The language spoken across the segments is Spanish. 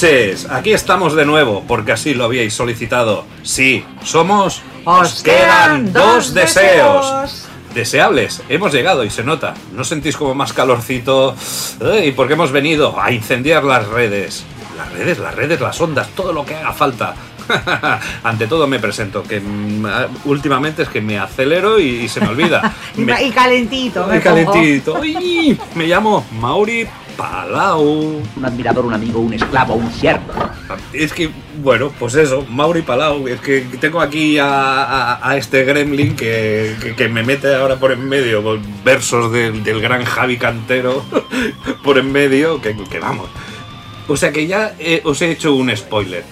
Noches. Aquí estamos de nuevo, porque así lo habíais solicitado. Sí, somos. Os quedan dos deseos. Deseables, hemos llegado y se nota. ¿No sentís como más calorcito? ¿Y porque hemos venido a incendiar las redes? Las redes, las redes, las ondas, todo lo que haga falta. Ante todo me presento, que mm, últimamente es que me acelero y, y se me olvida. Y, Me- y calentito. me Ay, calentito. Me llamo Mauri Palau. un admirador, un amigo, un esclavo, un siervo. Es que, bueno, pues eso, Mauri Palau. Es que tengo aquí a, a- a este gremlin que, que- que me mete ahora por en medio con versos del, del gran Javi Cantero por en medio, que, que vamos. O sea que ya eh, os he hecho un spoiler.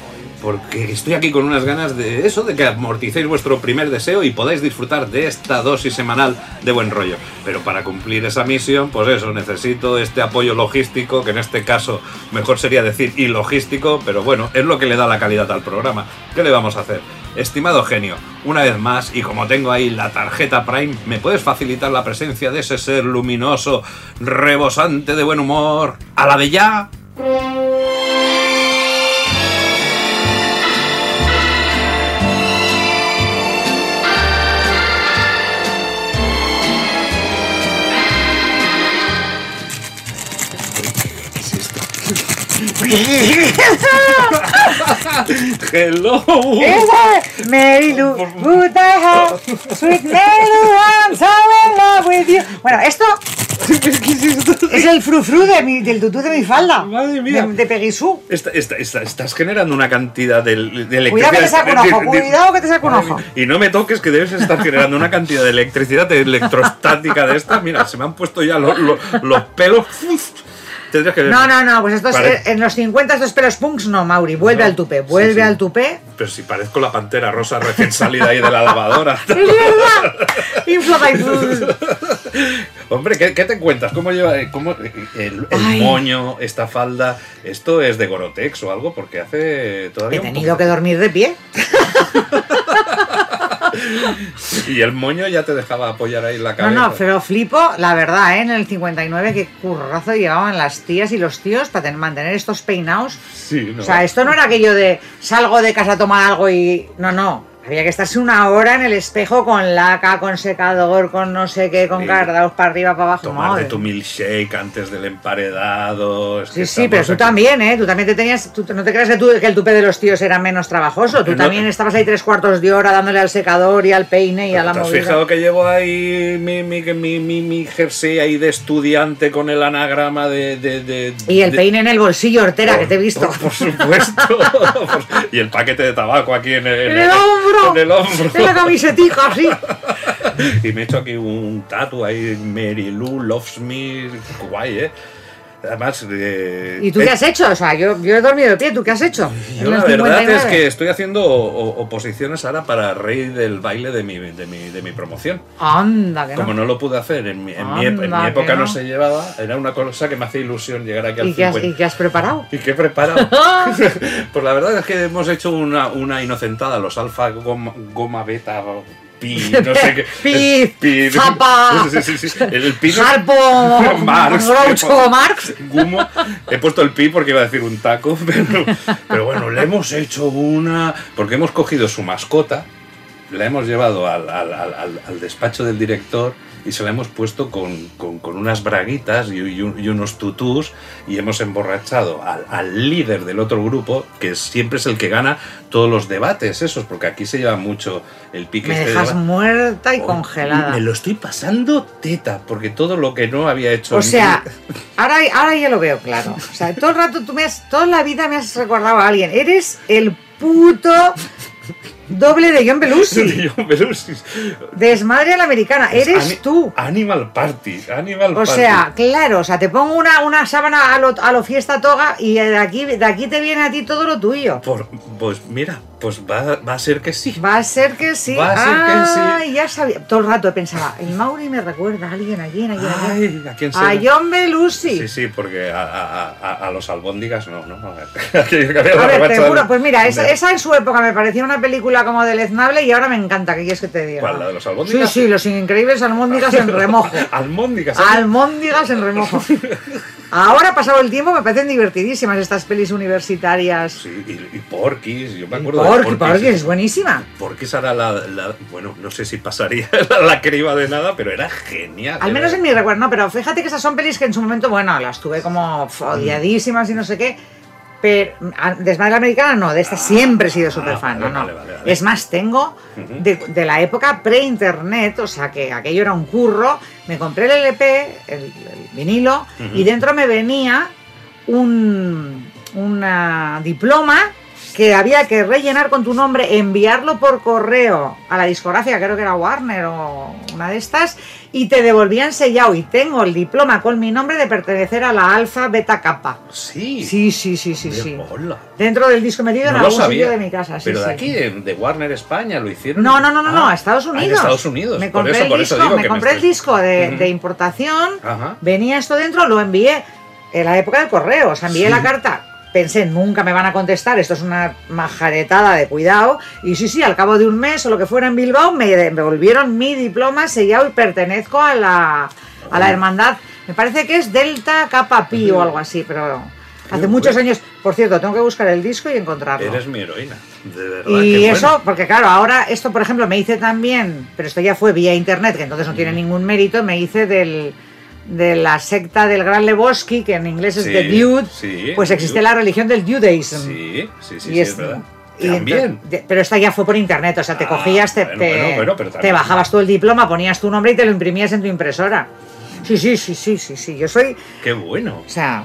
Porque estoy aquí con unas ganas de eso, de que amorticéis vuestro primer deseo y podáis disfrutar de esta dosis semanal de buen rollo. Pero para cumplir esa misión, pues eso, necesito este apoyo logístico, que en este caso mejor sería decir ilogístico, pero bueno, es lo que le da la calidad al programa. ¿Qué le vamos a hacer? Estimado genio, una vez más, y como tengo ahí la tarjeta Prime, ¿me puedes facilitar la presencia de ese ser luminoso, rebosante de buen humor? ¡A la de ya! ¡Hello! Mary Lou, good I have, sweet Mary Lou, I'm so in love with you. Bueno, esto es el frufru de mi, del tutú de mi falda. Madre mía. De, de Peguisú. Esta- esta- esta- estás generando una cantidad de, de Cuidado que te saco un electricidad. ojo, cuidado que te saco un ojo. Y no me toques que debes estar generando una cantidad de electricidad electrostática de esta. Mira, se me han puesto ya los, los- los pelos. Que No, no, no, pues esto es, Pare- en los 50 estos pelos punks no, Mauri, vuelve No. al tupé, vuelve Sí, sí. al tupé. Pero si parezco la pantera rosa recién salida ahí de la lavadora. Hombre, ¿qué, qué te cuentas? ¿Cómo lleva eh, cómo, eh, el, el moño, esta falda? ¿Esto es de Gorotex o algo? Porque hace todavía. He tenido que dormir de pie. Y el moño ya te dejaba apoyar ahí la No, cabeza. no, pero flipo, la verdad, ¿eh? en el 59, qué currazo llevaban las tías y los tíos para tener- mantener estos peinados. Sí, no. O sea, esto no era aquello de salgo de casa a tomar algo y. No, no. Había que estarse una hora en el espejo con laca, con secador, con no sé qué, con Sí. cardados para arriba, para abajo. Tomar de tu milkshake antes del emparedado. es Sí, sí, pero tú aquí- también, ¿eh? Tú también te tenías. tú- no te creas que, tú, que el tupé de los tíos era menos trabajoso. Tú No. también estabas ahí tres cuartos de hora dándole al secador y al peine y a la ¿Te has movida. fijado que llevo ahí mi, mi, mi, mi, mi jersey ahí de estudiante con el anagrama de... de- de- Y el de- peine en el bolsillo, hortera, que te he visto. Por, por supuesto. y el paquete de tabaco aquí en el, En el hombro. En el hombro. En la camisetija, así. y me he hecho aquí un tatu ahí, Mary Lou Loves Me, guay, ¿eh? Además, eh, ¿Y tú eh, qué has hecho? O sea, yo, yo he dormido de pie, ¿tú qué has hecho? Yo la verdad 59. es que estoy haciendo oposiciones ahora para rey del baile de mi, de mi, de mi promoción. Anda, que. Como no lo pude hacer en mi, en mi en época no. no. se llevaba, era una cosa que me hacía ilusión llegar aquí al ¿Y qué, has, 50. ¿Y qué has preparado? ¿Y qué he preparado? pues la verdad es que hemos hecho una, una inocentada, los alfa goma, goma beta Pi, no sé qué. Pi, Pi, Zappa, Sí, sí, sí. El, el pi no- Harpo, Marx. Groucho Marx. Gumo. He puesto el pi porque iba a decir un taco, pero, pero bueno, le hemos hecho una. Porque hemos cogido su mascota, la hemos llevado al, al- al- al- al despacho del director y se la hemos puesto con, con- con unas braguitas y, y un- y unos tutús y hemos emborrachado al, al líder del otro grupo, que siempre es el que gana todos los debates esos, porque aquí se lleva mucho el pique. Me este de dejas muerta y Oh, congelada. Me lo estoy pasando teta, porque todo lo que no había hecho. O sea, ahora, ahora ya lo veo claro. O sea, todo el rato tú me has, toda la vida me has recordado a alguien. Eres el puto doble de John Belushi. John Belushi. Desmadre a la americana. Eres Ani- tú. Animal Party. Animal O Party. sea, claro, o sea, te pongo una, una sábana a lo, a lo fiesta toga y de aquí, de aquí te viene a ti todo lo tuyo. Por- pues mira, pues va, va a ser que sí. Va a ser que sí. Va a ser que sí. Ya sabía. Todo el rato pensaba, el Mauri me recuerda a alguien, a alguien, a alguien. Ay, ¿a quién será? A John Belushi. Sí, sí, porque a, a- a- a los albóndigas no, ¿no? A ver, te juro, pues mira, esa, esa en su época me parecía una película como deleznable y ahora me encanta, ¿qué quieres que te diga? ¿Cuál, la de los albóndigas? Sí, sí, los increíbles almóndigas en remojo. Albóndigas. ¿eh? Almóndigas en remojo. Ahora, pasado el tiempo, me parecen divertidísimas estas pelis universitarias. Sí, y, y Porky's, yo me Y acuerdo Porky, de Porky es buenísima. Porky's era la, la- Bueno, no sé si pasaría la, la criba de nada, pero era genial. Al era- menos en mi recuerdo, no, pero fíjate que esas son pelis que en su momento, bueno, las tuve como odiadísimas y no sé qué. Pero a- Desmadre Americana no, de esta siempre he sido súper fan, vale, no. vale, vale, vale. Es más, tengo de, de la época pre-internet, o sea que aquello era un curro, me compré el LP, el, el vinilo, y dentro me venía un una diploma que había que rellenar con tu nombre, enviarlo por correo a la discografía, creo que era Warner o una de estas, y te devolvían sellado. Y tengo el diploma con mi nombre de pertenecer a la Alfa Beta Kappa. Sí. Sí, sí, sí, sí, sí. Dentro del disco metido en No lo algún sabía. sitio de mi casa. sí, pero de sí. aquí, de, Warner España, lo hicieron. No, no, no, no, no, Ah, a Estados ah, Unidos. en Estados Unidos. Me compré eso, el disco, me que compré el estoy- disco de, importación, Ajá. venía esto dentro, lo envié en la época del correo, o sea, envié Sí. la carta. Pensé, nunca me van a contestar, esto es una majaretada de cuidado. Y sí, sí, al cabo de un mes o lo que fuera en Bilbao, me devolvieron mi diploma sellado y pertenezco a la, a la hermandad. Me parece que es Delta Kappa Pi o algo así, pero hace muchos bueno. años. Por cierto, tengo que buscar el disco y encontrarlo. Eres mi heroína. De verdad. Y eso, bueno. porque claro, ahora esto, por ejemplo, me hice también, pero esto ya fue vía internet, que entonces no tiene ningún mérito, me hice del de la secta del Gran Lebowski, que en inglés es Sí, The Dude, sí, pues existe Dude. la religión del Judaism. Sí, sí, sí, Y sí, es- es verdad. y También. pero esta ya fue por internet, o sea, te Ah, cogías, te, bueno, te- bueno, bueno, pero te también- bajabas tú el diploma, ponías tu nombre y te lo imprimías en tu impresora. Sí, sí, sí, sí, sí, sí. Yo soy, Qué bueno. o sea,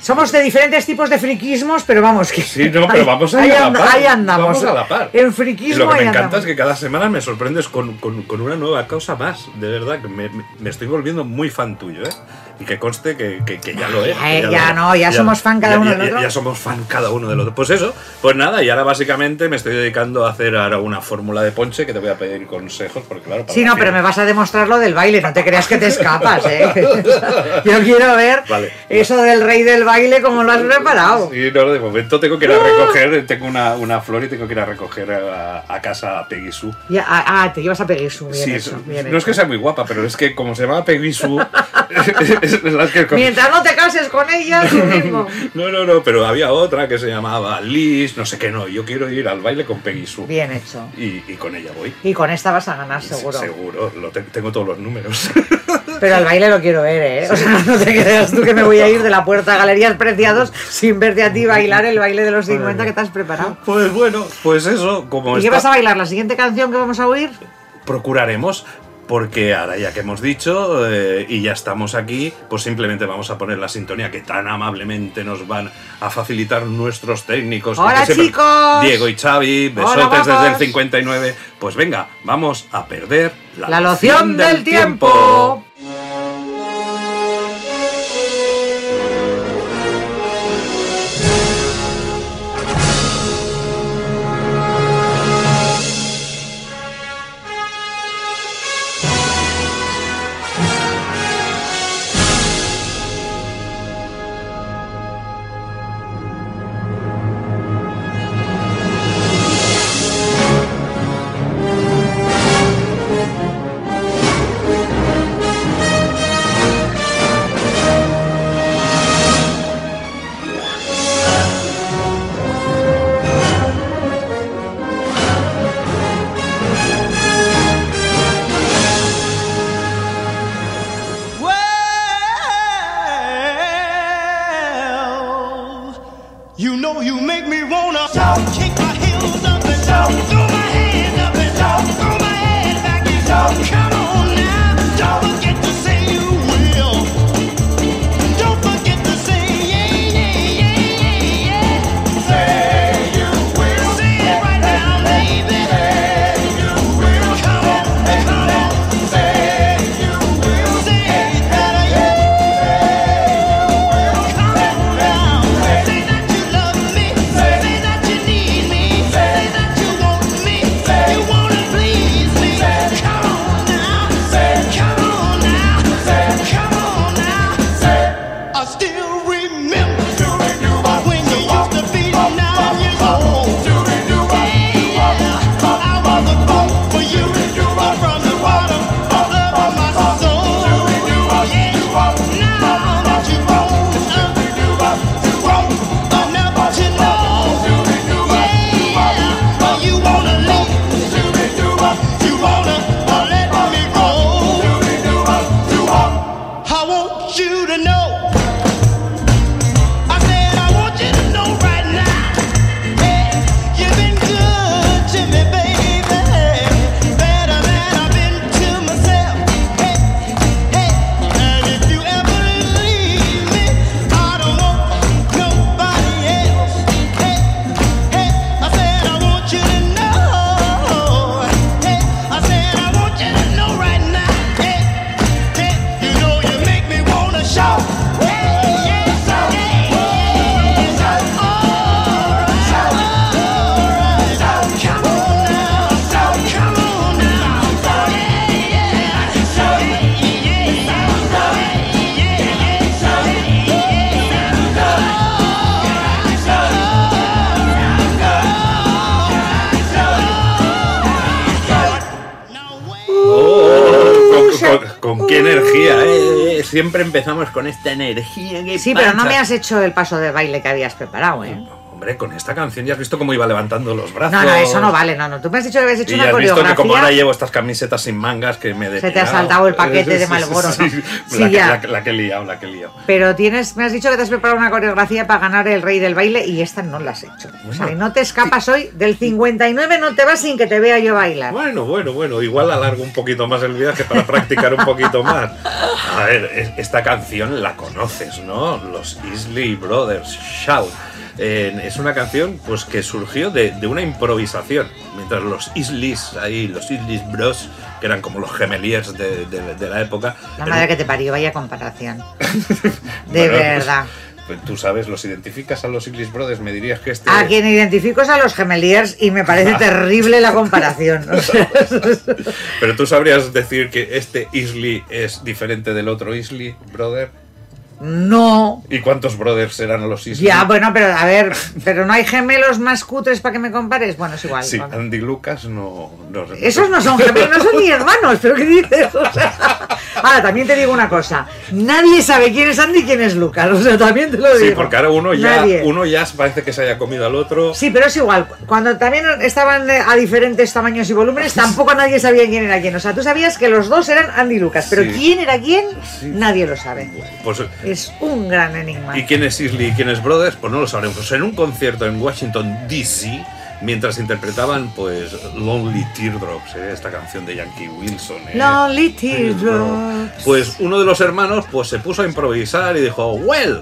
somos de diferentes tipos de friquismos, pero vamos que. Sí, no, pero vamos ahí, a la par. ahí andamos. Vamos a la par. En Y friquismo lo que me encanta andamos. es que cada semana me sorprendes con, con- con una nueva cosa más. De verdad, que me- me estoy volviendo muy fan tuyo, ¿eh? Y que conste que, que- que ya lo es. Ya, que ya lo- no, ya somos fan cada ya- uno del otro. Ya somos fan cada uno del otro. Pues eso, pues nada, y ahora básicamente me estoy dedicando a hacer ahora una fórmula de ponche que te voy a pedir consejos, porque claro. para Sí, no, pero me vas a demostrar lo del baile, no te creas que te escapas, ¿eh? Yo quiero ver Vale. eso del rey del baile, cómo lo has preparado. Sí, no, de momento tengo que ir a recoger, tengo una, una flor y tengo que ir a recoger a, a casa a Peggy Sue. Ya, ah, ah, te llevas a pedir su bien Sí, hecho, es- bien no es que sea muy guapa, pero es que como se llama Peggy Sue, que... Mientras no te cases con ella, tú mismo. No, no, no, pero había otra que se llamaba Liz, no sé qué, no, yo quiero ir al baile con Peggy Sue. Bien hecho. Y, y con ella voy. Y con esta vas a ganar, seguro. Seguro, lo te- tengo todos los números. Pero al baile lo quiero ver, ¿eh? O sea, no te creas tú que me voy a ir de la puerta a Galerías Preciados sin verte a ti bailar el baile de los 50 que te has preparado. pues bueno, pues eso, como ¿Y qué vas a bailar? ¿La siguiente canción que vamos a oír? procuraremos, porque ahora ya que hemos dicho eh, y ya estamos aquí, pues simplemente vamos a poner la sintonía que tan amablemente nos van a facilitar nuestros técnicos. Hola, chicos. Diego y Xavi, besotes desde el guapos. 59. Pues venga, vamos a perder la, La loción del tiempo. Siempre empezamos con esta energía. que Sí, pero no me has hecho el paso de baile que habías preparado, ¿eh? Hombre, con esta canción ya has visto cómo iba levantando los brazos. No, no, eso no vale, no, no. Tú me has dicho que habías hecho Y una has visto que como ahora coreografía. llevo estas camisetas sin mangas que me Se te ha saltado el paquete de Marlboro, Sí, sí, Sí, la, que- ya. la- la que he liado, la que he liado. Pero tienes, me has dicho que te has preparado una coreografía para ganar el rey del baile y esta no la has hecho. O sea, y no te escapas hoy. Del 59 no te vas sin que te vea yo bailar. Bueno, bueno, bueno, igual alargo un poquito más el viaje para practicar un poquito más. A ver, es- esta canción la conoces, ¿no? Los Isley Brothers Shout. Eh, es una canción pues que surgió de, de una improvisación. Mientras los Isleys, ahí, los Isleys Bros, que eran como los gemeliers de, de- de la época. La madre que te parió, vaya comparación. De Bueno, verdad. pues, tú sabes, los identificas a los Isleys Brothers, me dirías que este. A quien identifico es a los gemeliers y me parece terrible la comparación. O sea, Pero tú sabrías decir que este Isley es diferente del otro Isley Brother. No. ¿Y cuántos brothers eran los Isley? Ya, bueno, pero a ver, pero no hay gemelos más cutres para que me compares. Bueno, es igual. Sí. Andy Lucas no. no Esos no son gemelos, no son ni hermanos, pero ¿qué dices? O sea, ahora, también te digo una cosa. Nadie sabe quién es Andy y quién es Lucas. O sea, también te lo digo. Sí, porque ahora uno ya, Nadie. uno ya parece que se haya comido al otro. Sí, pero es igual. Cuando también estaban eh, a diferentes tamaños y volúmenes, tampoco nadie sabía quién era quién. O sea, tú sabías que los dos eran Andy y Lucas, pero Sí. quién era quién, Sí. nadie lo sabe. Pues, Es un gran enigma. ¿Y quién es Isley y quién es Brothers? Pues no lo sabremos. Pues en un concierto en Washington, D.C., mientras interpretaban pues Lonely Teardrops, ¿eh? esta canción de Yankee Wilson. ¿eh? Lonely Teardrops. Pues uno de los hermanos pues se puso a improvisar y dijo, well,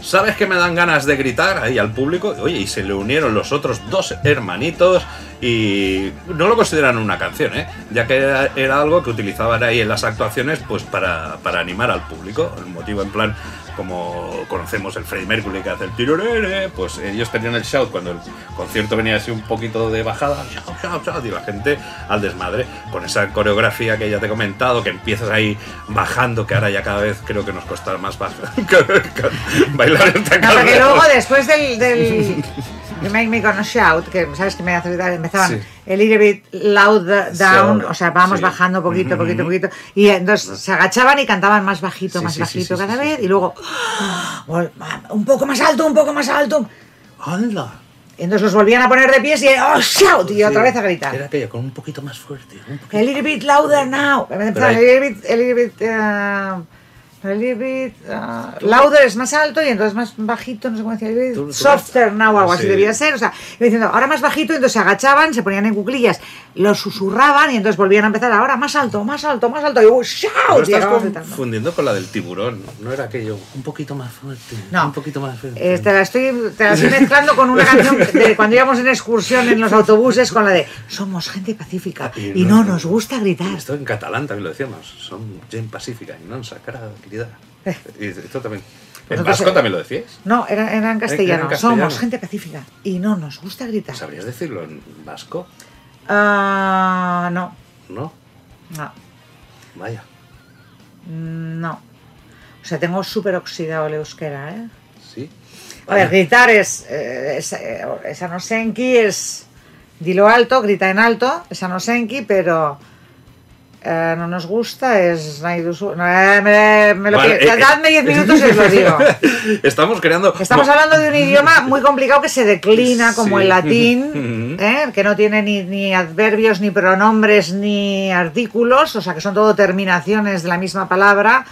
¿sabes que me dan ganas de gritar ahí al público? Oye, y se le unieron los otros dos hermanitos y no lo consideran una canción, ¿eh? ya que era, era algo que utilizaban ahí en las actuaciones pues para, para animar al público. El motivo en plan, como conocemos el Freddie Mercury que hace el tirorere, pues ellos tenían el shout cuando el concierto venía así un poquito de bajada, shout, shout, shout, y la gente al desmadre, con esa coreografía que ya te he comentado, que empiezas ahí bajando, que ahora ya cada vez creo que nos costará más bajar, bailar esta No, porque luego después del, del You Make Me Gonna Shout, que sabes que me hace empezaban Sí. a little bit loud down, o sea, vamos sí. bajando poquito, poquito, poquito, y entonces se agachaban y cantaban más bajito, Sí, más bajito cada vez, y luego vol- un poco más alto, un poco más alto. ¡Hala! Y entonces los volvían a poner de pies y ¡oh, shout! Y otra vez a gritar. Era aquello, con un poquito más fuerte. un poquito- A little bit louder now. Empezaban, A little bit, a little bit, uh, a little bit, uh, louder es más alto y entonces más bajito, no sé cómo decía, Tú- tú- softer now, algo así Sí. debía ser. O sea, iba diciendo, ahora más bajito, y entonces se agachaban, se ponían en cuclillas, lo susurraban y entonces volvían a empezar, ahora más alto, más alto, más alto, y ¡oh, Lo shout! Estás confundiendo con la del tiburón. No era aquello. Un poquito más fuerte. No. Un poquito más fuerte. Eh, te, la estoy, te la estoy mezclando con una canción de cuando íbamos en excursión en los autobuses con la de Somos gente pacífica Y y no- no nos gusta gritar. Esto en catalán también lo decíamos. Son gent pacífica y non sacara Y esto también. ¿En Nosotros, vasco eh, también lo decíais? No, era, era en castellano. Era en castellano. Somos gente pacífica y no nos gusta gritar. ¿Sabrías decirlo en vasco? Ah, no, No. no, Vaya. no. O sea, tengo súper oxidado el euskera, ¿eh? Sí. A ver, Vaya. gritar es, eh, es, eh, es anosenki, es dilo alto, grita en alto, es anosenki, pero eh, no nos gusta, es. No, eh, me, me lo Vale, pido. eh. Dadme 10 minutos y os lo digo. Estamos creando. Estamos hablando de un idioma muy complicado que se declina como Sí. el latín. ¿eh? que no tiene ni, ni adverbios, ni pronombres, ni artículos, o sea que son todo terminaciones de la misma palabra,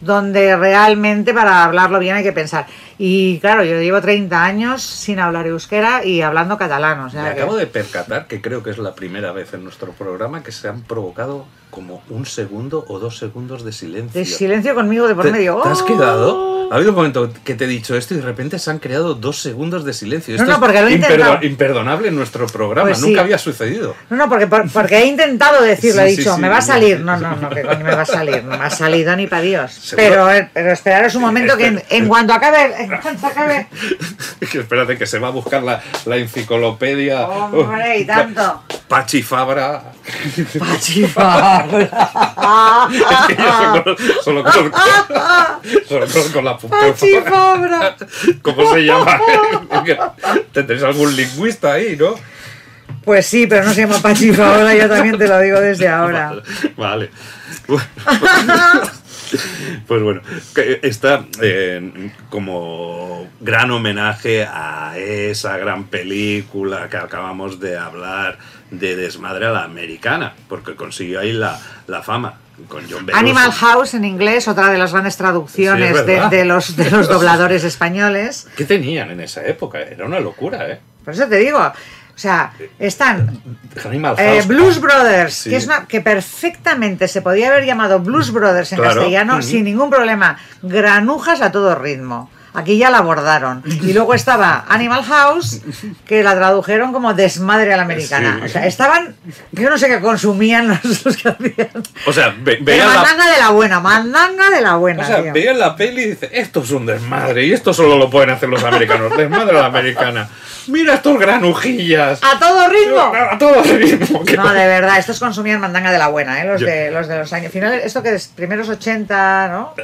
donde realmente para hablarlo bien hay que pensar. Y claro, yo llevo 30 años sin hablar euskera y hablando catalán. O sea Me que- acabo de percatar que creo que es la primera vez en nuestro programa que se han provocado como un segundo o dos segundos de silencio. de silencio conmigo de por ¿Te, medio. te has ¡Oh! quedado? Ha habido un momento que te he dicho esto y de repente se han creado dos segundos de silencio. No, Esto no, porque lo he intentado. imperdonable en nuestro programa. Pues sí. Nunca había sucedido. No, no, porque, por- porque he intentado decirlo, Sí, he dicho, sí, me va a salir. No, no, no, que coño me va a salir, no me ha salido ni para Dios. Seguro. Pero, eh, pero esperaros un momento que en, en cuanto acabe, en cuanto acabe, Que Espérate que se va a buscar la, la enciclopedia. hombre, y tanto. Pachi Fabra. Pachifabra. Es que yo solo, conozco, solo conozco la Pachifabra. ¿Cómo se llama? Tendréis algún lingüista ahí, ¿no? Pues sí, pero no se llama Pachi Paola, yo también te lo digo desde ahora. Vale. Pues bueno, está eh, como gran homenaje a esa gran película que acabamos de hablar de Desmadre a la Americana, porque consiguió ahí la, la fama con John. Animal House en inglés, otra de las grandes traducciones es de, de los, de los dobladores españoles. ¿Qué tenían en esa época? Era una locura, ¿eh? Por eso te digo, o sea, están eh, House. Blues Brothers, Sí. que, es una- que perfectamente se podía haber llamado Blues Brothers en Claro. castellano sin ningún problema. Granujas a todo ritmo. Aquí ya la abordaron. Y luego estaba Animal House, que la tradujeron como Desmadre a la Americana. Sí. O sea, estaban. Yo no sé qué consumían los, los que hacían. O sea, ve- veían la, mandanga de la buena, mandanga de la buena. o sea, veían la peli y dice, esto es un desmadre y esto solo lo pueden hacer los americanos. Desmadre a la americana. Mira estos granujillas. ¡A todo ritmo! A todo ritmo. No, de verdad, estos consumían mandanga de la buena, ¿eh? los, Yo- de, los de los años finales. Esto que es primeros 80, ¿no?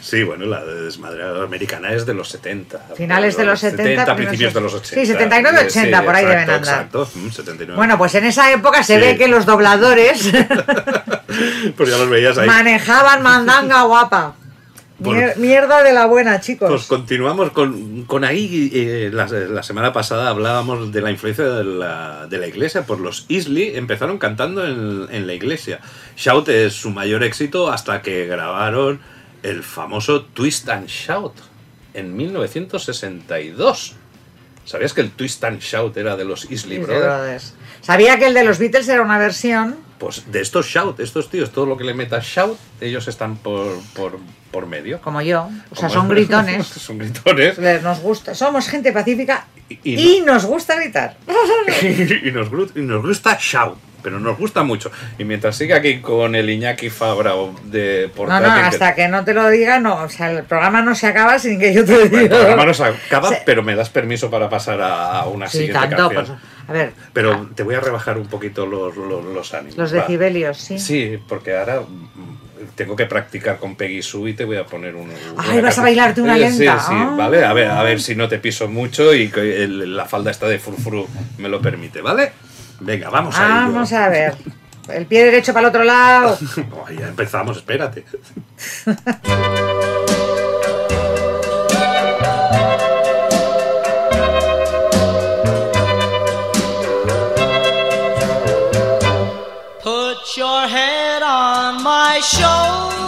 Sí, bueno, la de desmadre a la americana es de los 70. Finales de los 70, primeros principios de los 80. sí, 79, 80, por ahí exacto, deben andar. Exacto, mm, 79. Bueno, pues en esa época se Sí. ve que los dobladores pues ya los veías ahí. manejaban mandanga guapa. Bueno. Mierda de la buena, chicos. Pues continuamos con, con ahí. eh, la, la semana pasada hablábamos de la influencia de la, de la iglesia. Pues los Isley empezaron cantando en, en la iglesia. Shout es su mayor éxito hasta que grabaron el famoso Twist and Shout en 1962. ¿Sabías que el Twist and Shout era de los Isley Brothers? Brothers. Sabía que el de los Beatles era una versión. Pues de estos Shout, estos tíos, todo lo que le metas Shout, ellos están por, por, por medio. Como yo. O sea, Como- son gritones. son gritones. Nos gusta. Somos gente pacífica Y- y- y nos gusta gritar. y, nos, y nos gusta shout, pero nos gusta mucho. Y mientras siga aquí con el Iñaki Fabra de portátil, no, hasta que no te lo diga, no. O sea, el programa no se acaba sin que yo te lo Bueno, el diga. programa no se acaba, Se- pero me das permiso para pasar a, una Sí, siguiente tanto. canción. pues, a ver, Pero te voy a rebajar un poquito los, los, los ánimos. los decibelios, sí. Sí, porque ahora mm, tengo que practicar con Peggy Sue y te voy a poner un. Ay, vas a bailarte una Eh, Sí, lenta. sí, Ah. vale. A ver, a ver si no te piso mucho y la falda esta de frufru me lo permite, ¿vale? Venga, vamos a ello. Vamos a ver. El pie derecho para el otro lado. Oh, ya empezamos, espérate. Put your head on my shoulder.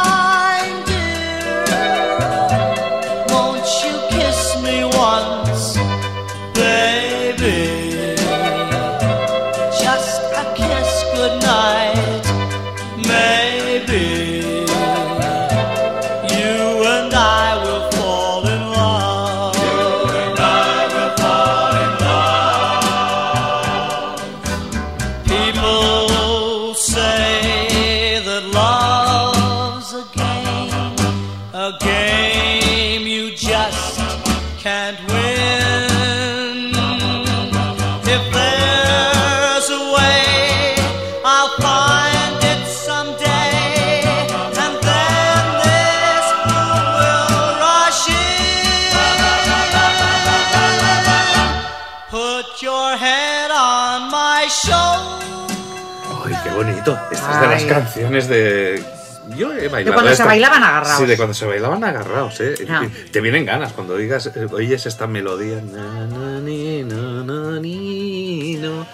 bonito. Esta es de las canciones de. Yo he bailado. cuando se esta. bailaban agarrados. Sí, de cuando se bailaban agarrados, ¿eh? Ah. Te vienen ganas cuando digas, eh, oyes esta melodía. Na, na, ni, na, ni, no.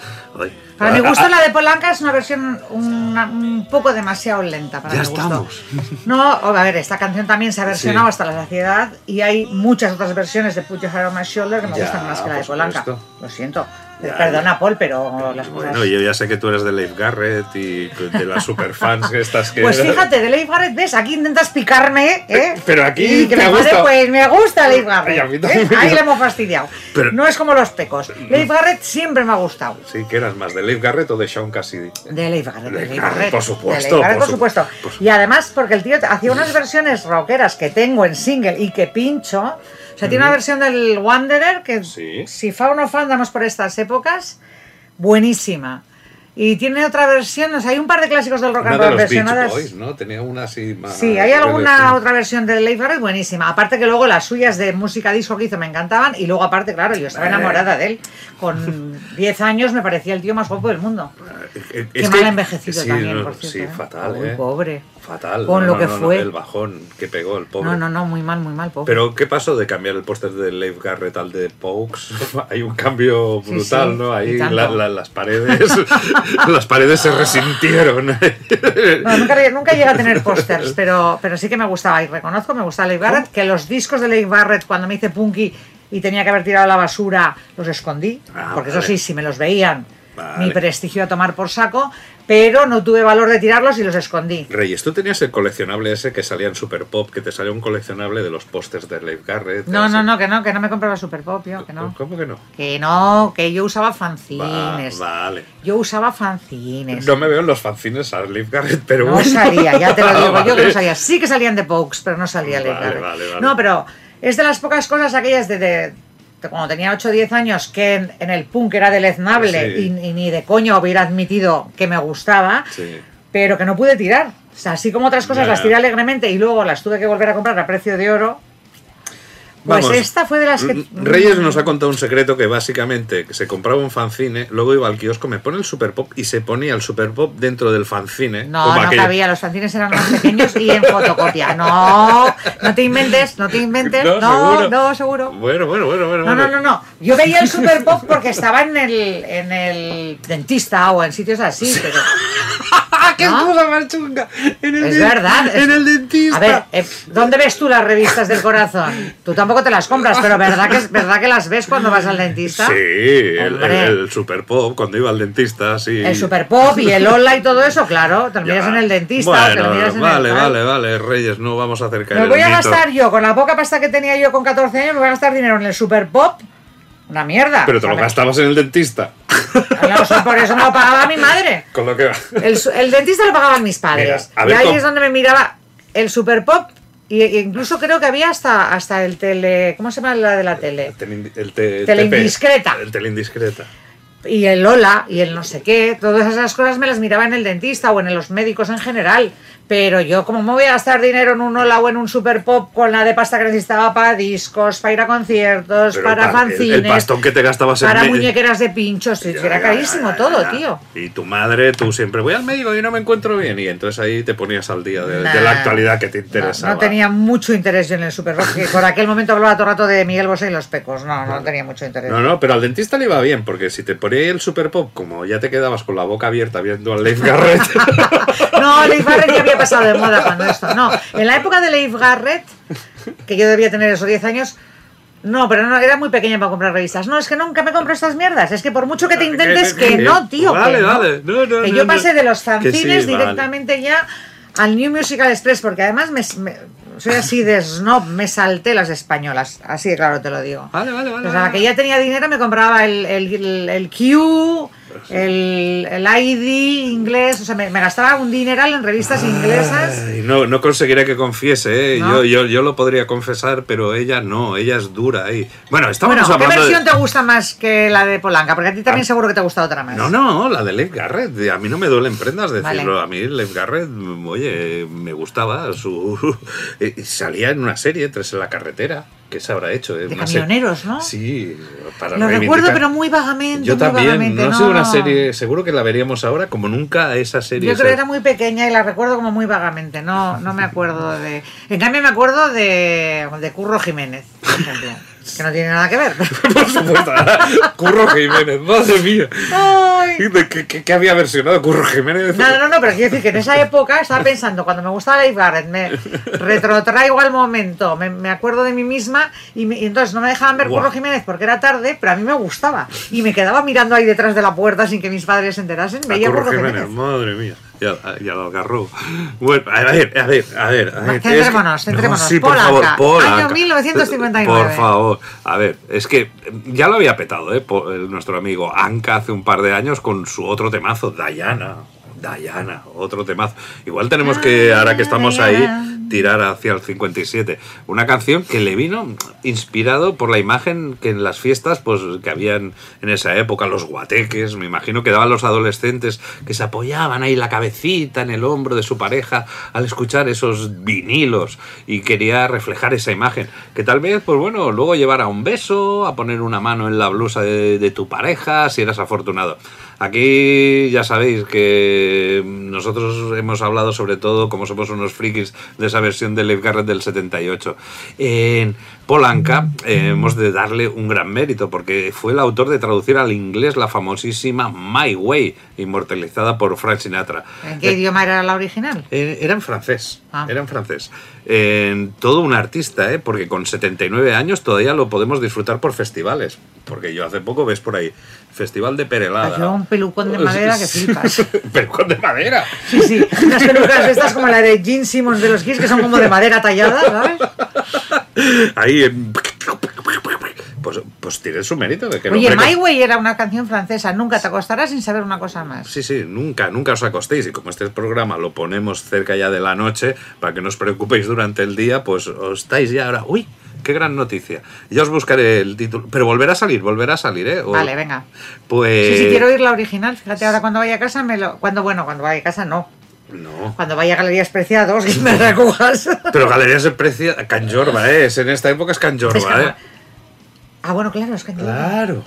Para mi Ah, gusto, ah, la de Polanca es una versión una- un poco demasiado lenta. Para Ya mi gusto. estamos. No, a ver, esta canción también se ha versionado Sí. hasta la saciedad y hay muchas otras versiones de Put Your Head on My Shoulder que me Ya, gustan más que la de Polanca. Lo siento, Perdona, Paul, pero las cosas... Bueno, yo ya sé que tú eres de Leif Garrett y de las superfans estas que... Pues fíjate, de Leif Garrett, ¿ves? Aquí intentas picarme, ¿eh? Pero aquí Y que te me pare, gustado. Pues me gusta Leif Garrett. Ay, ¿eh? Ahí le hemos fastidiado. Pero- No es como los pecos. Leif Garrett siempre me ha gustado. Sí, que eras más de Leif Garrett o de Sean Cassidy. De Leif Garrett, de Leif Garrett, Garrett. por supuesto, De Leif Garrett, por supuesto. su- por su- Y además, porque el tío hacía unas versiones rockeras que tengo en single y que pincho. O sea, tiene una versión del Wanderer que, Sí. si fa o no fa, andamos por estas épocas, buenísima. Y tiene otra versión, o sea, hay un par de clásicos del rock Una and roll versionadas. Boys, ¿no? Tenía una así más... Sí, hay alguna otra versión de Leif Garrett buenísima. Aparte que luego las suyas de música disco que hizo me encantaban. Y luego aparte, claro, yo estaba Eh. enamorada de él. Con 10 años me parecía el tío más guapo del mundo. Eh, Qué es mal que- envejecido sí, también, por cierto. Sí, ¿eh? fatal, Uy, ¿eh? pobre. Fatal. Con no, lo no, que no, fue. el bajón que pegó el pobre. No, no, no, muy mal, muy mal, pobre. Pero, ¿qué pasó de cambiar el póster de Leif Garrett al de Pokes? Hay un cambio brutal, sí, ¿no? Ahí la- la- las paredes las paredes se resintieron. Nunca, nunca llegué a tener pósters, pero, pero sí que me gustaba. Y reconozco, me gustaba Leif Barrett, que los discos de Leif Barrett, cuando me hice punky y tenía que haber tirado a la basura, los escondí. Ah, porque vale. eso sí, si me los veían, Vale. mi prestigio a tomar por saco. Pero no tuve valor de tirarlos y los escondí. Reyes, tú tenías el coleccionable ese que salía en Super Pop, que te salía un coleccionable de los pósters de Leif Garrett. No, no, no, que no, que no me compraba Super Pop, yo, que no. ¿Cómo que no? Que no, que yo usaba Va- fanzines. vale. Yo usaba fanzines. No me veo en los fanzines a Leif Garrett, pero No bueno. salía, ya te lo digo yo que no salía. Sí que salían de Pokes, pero no salía Leif Vale, Garrett. vale, vale. No, pero es de las pocas cosas aquellas de cuando tenía 8 o 10 años que en, en el punk era deleznable Sí. y, y ni de coño hubiera admitido que me gustaba, Sí. pero que no pude tirar. O sea, así como otras cosas las tiré alegremente y luego las tuve que volver a comprar a precio de oro. Pues Vamos, esta fue de las que. Reyes nos ha contado un secreto que básicamente se compraba un fanzine, luego iba al kiosco, me pone el Super Pop y se ponía el Super Pop dentro del fanzine. No, no aquello. cabía, los fanzines eran más pequeños y en fotocopia. No, no te inventes, no te inventes. No, No, seguro. no, seguro. Bueno, bueno, bueno, bueno. No, no, no, no. Yo veía el Super Pop porque estaba en el, en el dentista o en sitios así, pero. ¡Qué ¿No? cosa más chunga! En el Es verdad. es- En el dentista. A ver, eh, ¿dónde ves tú las revistas del corazón? Tú tampoco te las compras, pero ¿verdad que, verdad que las ves cuando vas al dentista? Sí, el, el, Super Pop, cuando iba al dentista, sí. El Super Pop y el Hola y todo eso, claro, te lo miras en el dentista, te lo Bueno, miras en vale, el. vale, vale, Reyes, no vamos a acercar Me voy a gastar yo, con la poca pasta que tenía yo con 14 años, me voy a gastar dinero en el Super Pop. Una mierda. Pero te lo gastabas en el dentista. No, eso- por eso me lo pagaba mi madre. Con lo que. El, su- el dentista lo pagaban mis padres. Mira, a y ahí es donde me miraba el Super Pop. Y, incluso creo que había hasta, hasta el tele. ¿Cómo se llama la de la tele? El, tele- el te- Teleindiscreta. El teleindiscreta. Y el Lola y el no sé qué. Todas esas cosas me las miraba en el dentista o en los médicos en general. Pero yo, como me voy a gastar dinero en un Lola o en un Super Pop con la de pasta que necesitaba para discos, para ir a conciertos, Pero para el- fanzines, El pastón que te gastabas en para muñequeras de pinchos, Ya, era ya, carísimo ya, todo, tío. Y tu madre, tú siempre voy al médico y no me encuentro bien. Y entonces ahí te ponías al día de, la actualidad que te interesaba. no tenía mucho interés yo en el Super Rock, que por aquel momento hablaba todo el rato de Miguel Bosé y los pecos. No, no tenía mucho interés. No, no, pero al dentista le iba bien, porque si te ponía ahí el Super Pop, como ya te quedabas con la boca abierta viendo al Leif Garrett. No, Leif Garrett ya había pasado de moda cuando esto. No, en la época de Leif Garrett, que yo debía tener esos 10 años, no, pero no, era muy pequeña para comprar revistas. No, es que nunca me compro estas mierdas. Es que por mucho que te intentes, que no, tío. Vale, que no. vale. No, no, Que no, yo pasé de los sí, fanzines vale. directamente ya al New Musical Express, porque además me, me- soy así de snob, me salté las españolas. Así de claro te lo digo. Vale, vale, vale. O sea, que ya tenía dinero, me compraba el, el, el, el Q, el, el ID inglés, o sea, me, me gastaba un dineral en revistas inglesas. No, no conseguiré que confiese, ¿eh? ¿No? Yo, yo, yo lo podría confesar, pero ella no, ella es dura ahí. Bueno, estábamos Bueno, ¿qué hablando versión de... te gusta más que la de Polanca? Porque a ti también Ah. seguro que te gusta otra más. No, no, la de Leif Garrett. A mí no me duelen prendas decirlo. Vale. A mí Leif Garrett, oye, me gustaba. su Salía en una serie, Tres en la carretera. ¿Qué se habrá hecho? eh? De camioneros, ¿no? Sí, para Lo recuerdo, pero muy vagamente. Yo muy también, vagamente, no ha sido una serie, seguro que la veríamos ahora, como nunca esa serie. Yo creo que era muy pequeña y la recuerdo como muy vagamente. No, no me acuerdo de. En cambio, me acuerdo de, de Curro Jiménez. ejemplo. Que no tiene nada que ver. Por supuesto. Curro Jiménez, madre mía. Ay. ¿De ¿Qué, qué, había versionado Curro Jiménez? No, no, no, pero quiero decir que en esa época estaba pensando, cuando me gustaba Dave Garrett, me retrotraigo al momento, me, me acuerdo de mí misma y, me- y entonces no me dejaban ver. Curro Jiménez porque era tarde, pero a mí me gustaba. Y me quedaba mirando ahí detrás de la puerta sin que mis padres se enterasen, veía Curro Curro Jiménez, Jiménez. madre mía. Ya, ya lo agarró. Bueno, a ver, a ver, a ver. A ver. Centrémonos, centrémonos. sí, por favor, Polaca. año 1959. Por favor. A ver, es que ya lo había petado, ¿eh? Po- el- nuestro amigo Anka hace un par de años con su otro temazo, Diana. Diana, otro temazo. Igual tenemos que, ahora que estamos ahí, tirar hacia el 57. Una canción que le vino inspirado por la imagen que en las fiestas pues que habían en esa época, los guateques, me imagino que daban los adolescentes que se apoyaban ahí la cabecita en el hombro de su pareja al escuchar esos vinilos y quería reflejar esa imagen. Que tal vez, pues bueno, luego llevara un beso, a poner una mano en la blusa de, de tu pareja, si eras afortunado. Aquí ya sabéis que nosotros hemos hablado sobre todo, como somos unos frikis, de esa versión de Leif Garrett del 78. En Polanca eh, hemos de darle un gran mérito porque fue el autor de traducir al inglés la famosísima My Way, inmortalizada por Frank Sinatra. ¿En qué idioma era la original? Eh, era en francés. Ah. Era en francés. Todo un artista, ¿eh? porque con 79 años todavía lo podemos disfrutar por festivales. Porque yo hace poco ves por ahí, Festival de Perelada. Yo un pelucón de madera que flipas. pelucón de madera. Sí, sí, unas pelucas estas como la de Gene Simmons de los Kiss, que son como de madera tallada, ¿sabes? Ahí. en- Pues, pues tiene su mérito. De que Oye, hombre My Way era una canción francesa, nunca te acostarás sin saber una cosa más. Sí, sí, nunca, nunca os acostéis. Y como este programa lo ponemos cerca ya de la noche, para que no os preocupéis durante el día, pues os estáis ya ahora. ¡Uy! ¡Qué gran noticia! Ya os buscaré el título. Pero volverá a salir, volverá a salir, ¿eh? O- Vale, venga. Pues. Sí, sí, quiero oír la original. Fíjate, ahora cuando vaya a casa me lo... Cuando, bueno, cuando vaya a casa no. No. Cuando vaya a Galerías Preciados, que me recojas. Pero Galerías de Precia. Canjorba, ¿eh? En esta época es Canjorba, Es que- ¿eh? Ah, bueno, claro, es que... Claro.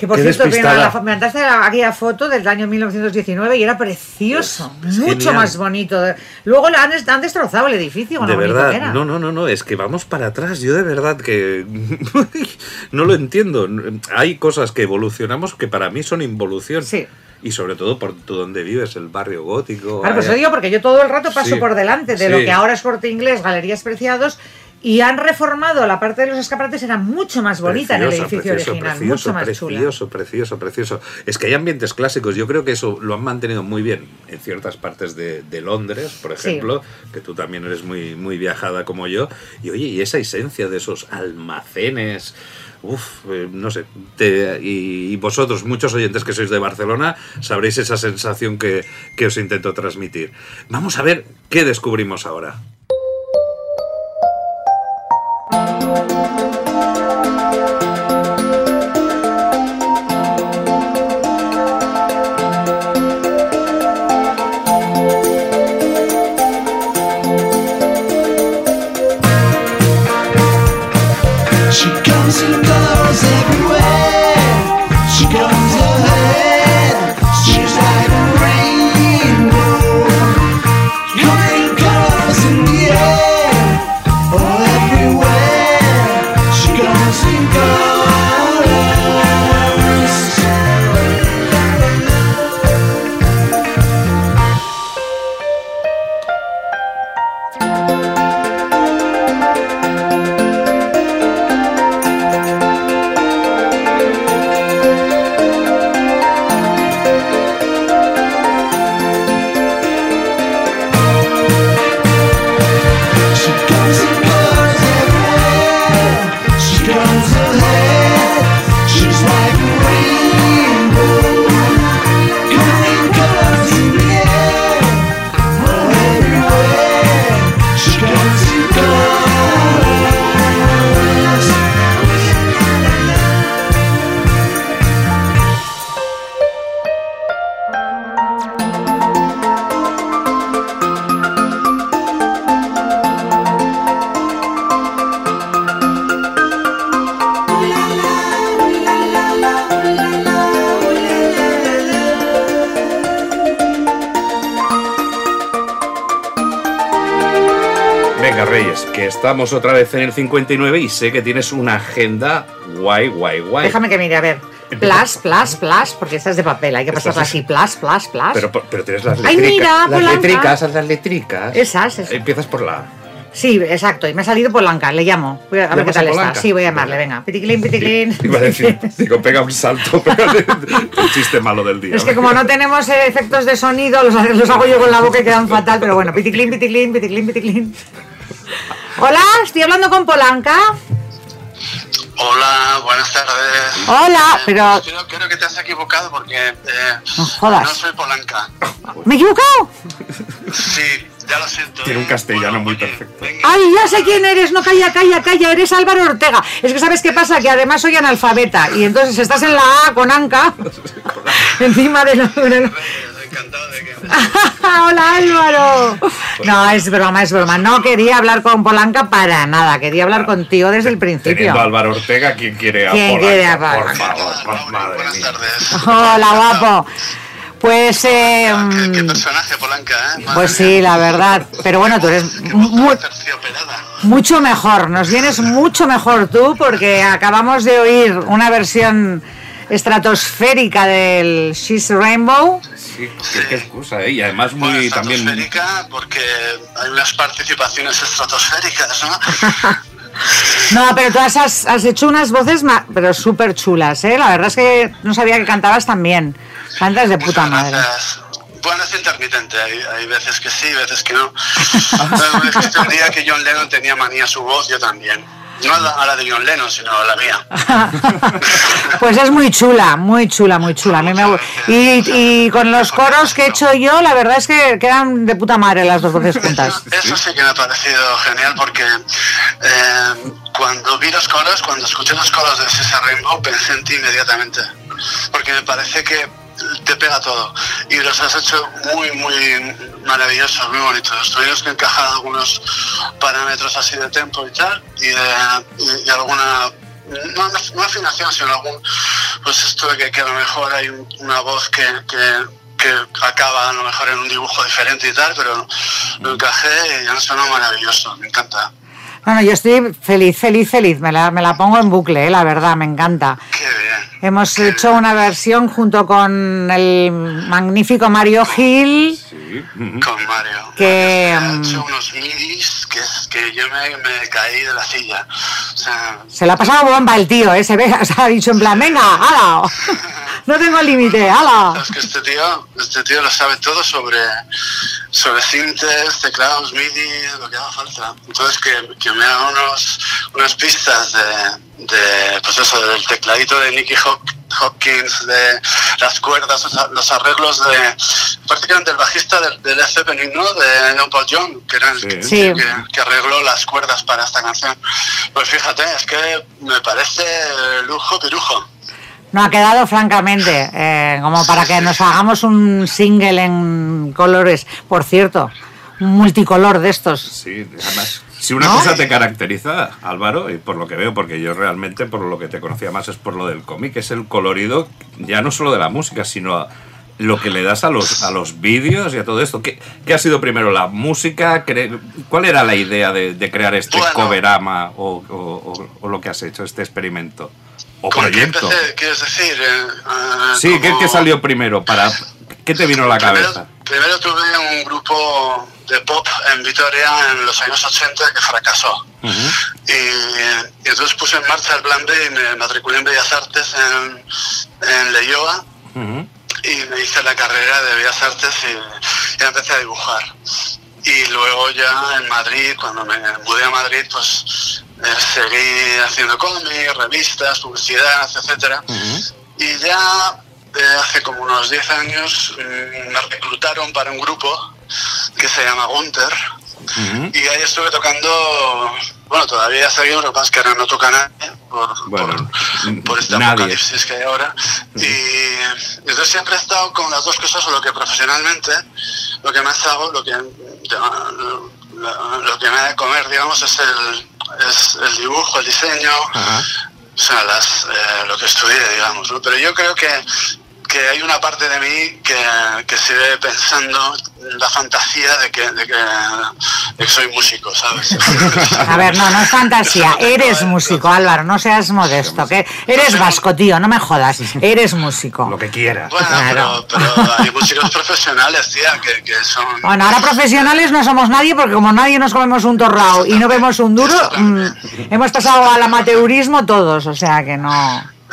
Que por Qué cierto, la me mandaste la- aquella foto del año 1919 y era precioso, Es- mucho genial. más bonito. Luego han, han destrozado el edificio, con De lo bonito que verdad, era. no, no, no, no, es que vamos para atrás. Yo de verdad que no lo entiendo. Hay cosas que evolucionamos que para mí son involución. Sí. Y sobre todo por tú donde vives, el barrio gótico. Claro, pues eso digo porque yo todo el rato paso Sí, por delante de lo sí. que ahora es corte inglés, galerías preciados, y han reformado la parte de los escaparates, era mucho más bonita en el Precioso, edificio precioso, original, precioso, mucho más chula. Precioso, precioso, precioso. Es que hay ambientes clásicos, yo creo que eso lo han mantenido muy bien en ciertas partes de, de Londres, por Sí. ejemplo, que tú también eres muy, muy viajada como yo. Y oye, y esa esencia de esos almacenes. Uf, eh, no sé. te- y, y vosotros, muchos oyentes que sois de Barcelona, sabréis esa sensación que, que os intento transmitir. Vamos a ver qué descubrimos ahora. Música estamos otra vez en el 59 y sé que tienes una agenda guay, guay, guay. Déjame que mire, a ver. Plus, plus, plus, porque esta es de papel, hay que pasarla así, plus, plus, plus. Pero, pero tienes las Ay, letricas. mira, las Polanca. letricas, las letricas. Esas, esas. Empiezas por la A. Sí, exacto, y me ha salido Polanca, le llamo. Voy a, a ver qué ¿Llamas a tal está. Polanca? Sí, voy a llamarle, venga. Piticlin, piticlin. Iba a decir, digo, pega un salto, pero el chiste malo del día. Es que como no tenemos eh, efectos de sonido, los, los hago yo con la boca y quedan fatal, pero bueno, piticlin, piticlin, piticlin, piticlin. Hola, estoy hablando con Polanca. Hola, buenas tardes. Hola, Eh, pero- Creo, creo que te has equivocado porque eh, No jodas. no soy polanca. ¿Me he equivocado? Sí, ya lo siento. Tiene un eh. castellano muy oye, perfecto. venga. Ay, ya sé quién eres, no calla, calla, calla, eres Álvaro Ortega. Es que sabes qué pasa, que además soy analfabeta y entonces estás en la A con Anca, encima de la... de la- Encantado de que... Hola Álvaro. No, es broma, es broma. No quería hablar con Polanca para nada, quería hablar contigo desde el principio. Teniendo a Álvaro Ortega, ¿quién quiere a ¿Quién Polanca? quiere a Por favor, por- madre buenas mía. tardes. Hola, guapo. Pues, eh, Qué, qué mm, personaje polanca, ¿eh? Madre pues sí, la verdad. Pero bueno, tú eres mu- mucho mejor. Nos vienes mucho mejor tú porque acabamos de oír una versión estratosférica del She's Rainbow. Sí, qué, qué excusa, ¿eh? Y además muy Bueno, también... estratosférica porque hay unas participaciones estratosféricas, ¿no? No, pero tú has, has- hecho unas voces ma- pero súper chulas, ¿eh? La verdad es que no sabía que cantabas tan bien. Cantas de puta Muchas madre. gracias. Bueno, es intermitente, hay, hay veces que sí, veces que no. Un día que John Lennon tenía manía a su voz, yo también. No a la, a la de John Lennon, sino a la mía. Pues es muy chula, muy chula, muy chula. A mí me gu- y, y con los coros que he hecho yo, la verdad es que quedan de puta madre las dos voces juntas. Eso sí que me ha parecido genial porque eh, cuando vi los coros, cuando escuché los coros de César Rainbow, pensé en ti inmediatamente. Porque me parece que te pega todo. Y los has hecho muy, muy maravillosos, muy bonitos. Tuvimos que encajar algunos parámetros así de tempo y tal, y, de- y- y alguna. No, no, no afinación, sino algún. Pues esto de que, que a lo mejor hay un- una voz que. que que acaba a lo mejor en un dibujo diferente y tal, pero lo encajé y han sonado maravilloso, me encanta. No, no, yo estoy feliz, feliz, feliz. Me la, me la pongo en bucle, ¿eh? la verdad, me encanta. Qué bien. Hemos hecho una versión junto con el magnífico Mario Gil. Sí. Con Mario. Que, Mario mm, ha hecho unos midis que, yo me, me caí de la silla. O sea, Se la ha pasado bomba el tío, ¿eh? Se ve, o sea, ha dicho en plan, venga, hala. No tengo límite, hala. es que este tío, este tío lo sabe todo sobre, sobre sintes, teclados, MIDI, lo que haga falta. Entonces que, que me haga unos, unas pistas de, de, pues eso, del tecladito de Nicky Hop- Hopkins, de las cuerdas, o sea, los arreglos de prácticamente el bajista del, del Zeppelin, ¿no? De John Paul John, que era el Sí. que, Sí. que, que arregló las cuerdas para esta canción. Pues fíjate, es que me parece lujo pirujo. No ha quedado francamente, eh, como para que nos hagamos un single en colores. Por cierto, un multicolor de estos. Sí, además, si una ¿No? cosa te caracteriza, Álvaro, y por lo que veo, porque yo realmente por lo que te conocía más es por lo del cómic, es el colorido ya no solo de la música, sino a lo que le das a los, a los vídeos y a todo esto. ¿Qué, qué ha sido primero, la música? Cre- ¿Cuál era la idea de, de crear este Bueno. coverama o, o- o- o lo que has hecho, este experimento? ¿O ¿Con qué proyecto? empecé? ¿Quieres decir? Eh, eh, Sí, ¿qué, qué salió primero? Para, ¿Qué te vino a la cabeza? Primero, primero tuve un grupo de pop en Vitoria en los años 80 que fracasó. Y, y entonces puse en marcha el plan B y me matriculé en Bellas Artes en, en Leioa Ujú. y me hice la carrera de Bellas Artes y empecé a dibujar. Y luego ya en Madrid, cuando me mudé a Madrid, pues eh, seguí haciendo cómics, revistas, publicidad, etcétera. Y ya eh, hace como unos 10 años mm, me reclutaron para un grupo que se llama Gunter. Y ahí estuve tocando, bueno, todavía seguido, lo que pasa es que ahora no toca nadie por, Bueno, por, por nadie. apocalipsis que hay ahora. Y, y entonces siempre he estado con las dos cosas, lo que profesionalmente, lo que más hago, lo que, lo, lo que me da de comer, digamos, es el, es el dibujo, el diseño. O sea, las, eh, lo que estudié, digamos. ¿no? Pero yo creo que, que hay una parte de mí que, que sigue pensando la fantasía de que, de que, de que soy músico, ¿sabes? A ver, no, no es fantasía. Eres músico, Álvaro, no seas modesto. Que eres vasco, tío, no me jodas. Eres músico. Lo que quieras. Bueno, Claro. pero, pero hay músicos profesionales, tía, que, que son... Bueno, ahora profesionales no somos nadie porque como nadie nos comemos un torrao y no vemos un duro, mm, hemos pasado al amateurismo todos, o sea que no.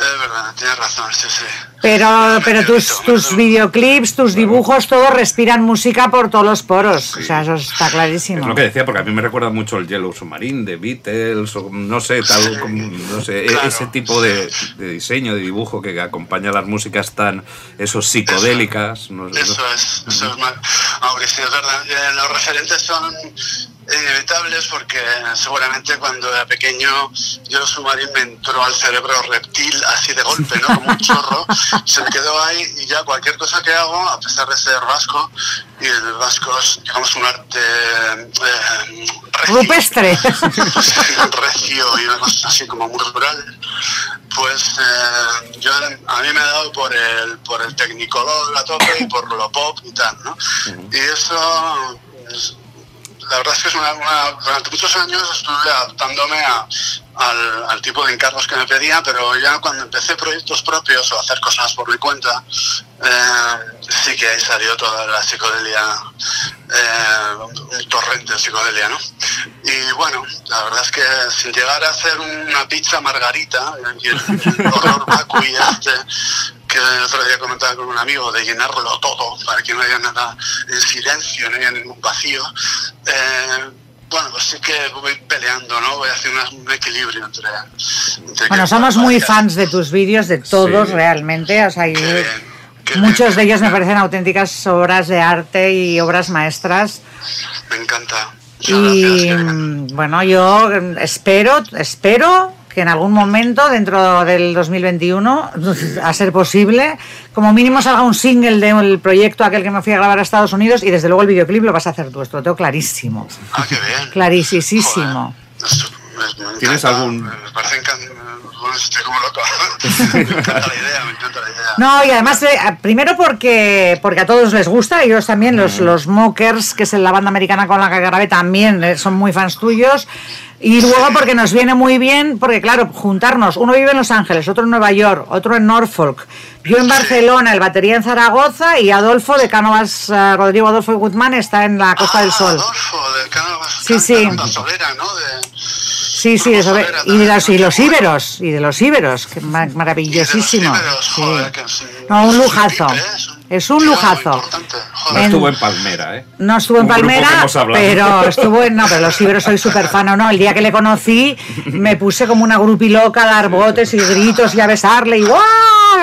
Es verdad, tienes razón, sí, sí. Pero, pero tus, tus videoclips, tus dibujos, todos respiran música por todos los poros. O sea, eso está Es clarísimo. lo que decía, porque a mí me recuerda mucho el Yellow Submarine de Beatles, o no sé, tal, como- no sé, e- Claro. ese tipo de, de diseño, de dibujo que acompaña a las músicas tan, esos psicodélicas. no sé, Eso es, eso es mal. Mauricio, es verdad. Eh, Los referentes son inevitables porque seguramente cuando era pequeño yo submarino me entró al cerebro reptil así de golpe, ¿no? Como un chorro. Se me quedó ahí y ya cualquier cosa que hago, a pesar de ser vasco, y el vasco es, digamos, un arte eh, recio, Rupestre. recio y una cosa así como muy rural, pues eh, yo a mí me ha dado por el por el tecnicolor a tope y por lo pop y tal, ¿no? Y eso pues, la verdad es que es una, durante muchos años estuve adaptándome a- al, tipo de encargos que me pedían, pero ya cuando empecé proyectos propios o hacer cosas por mi cuenta, eh, sí que ahí salió toda la psicodelia, eh, un, torrente de psicodelia, ¿no? Y bueno, la verdad es que sin llegar a hacer una pizza margarita, el, el horror vacui este, que el otro día comentaba con un amigo, de llenarlo todo, para que no haya nada en silencio, no haya ningún vacío, eh, bueno, pues sí que voy peleando, ¿no? Voy haciendo una- un equilibrio entre... entre Bueno, somos muy fans de tus vídeos, de todos Sí. realmente. O sea, muchos de ellos me parecen auténticas obras de arte y obras maestras. Me encanta. Muchas Y gracias, mm, bueno, yo espero, espero que en algún momento dentro del 2021, a ser posible, como mínimo salga un single del proyecto aquel que me fui a grabar a Estados Unidos y desde luego el videoclip lo vas a hacer tú, esto lo tengo clarísimo. Ah, qué bien. Clarísimo. Joder, me- ¿Tienes encanta, algún- Me parece estoy como loco. me encanta la idea, me encanta la idea. No, y además, eh, primero porque, porque a todos les gusta, ellos también, los, los Mockers, que es la banda americana con la que grabé, también eh, son muy fans tuyos. Y luego porque nos viene muy bien, porque claro, juntarnos, uno vive en Los Ángeles, otro en Nueva York, otro en Norfolk, yo en Barcelona, el batería en Zaragoza y Adolfo de Cánovas, eh, Rodrigo Adolfo Guzmán está en la Costa del Ah, Sol. Adolfo, del Cánovas, Sí, sí. La Solera, ¿no? De, Sí, sí, eso, y de los, y los íberos, y de los íberos, que ma- maravillosísimo. Sí. que No, un lujazo. Es un lujazo. No En- estuvo en Palmera, ¿eh? No estuvo en Un Palmera, pero estuvo en. No, pero los ciberos soy súper fan, ¿o no? El día que le conocí, me puse como una grupiloca a dar botes y gritos y a besarle y ¡guau!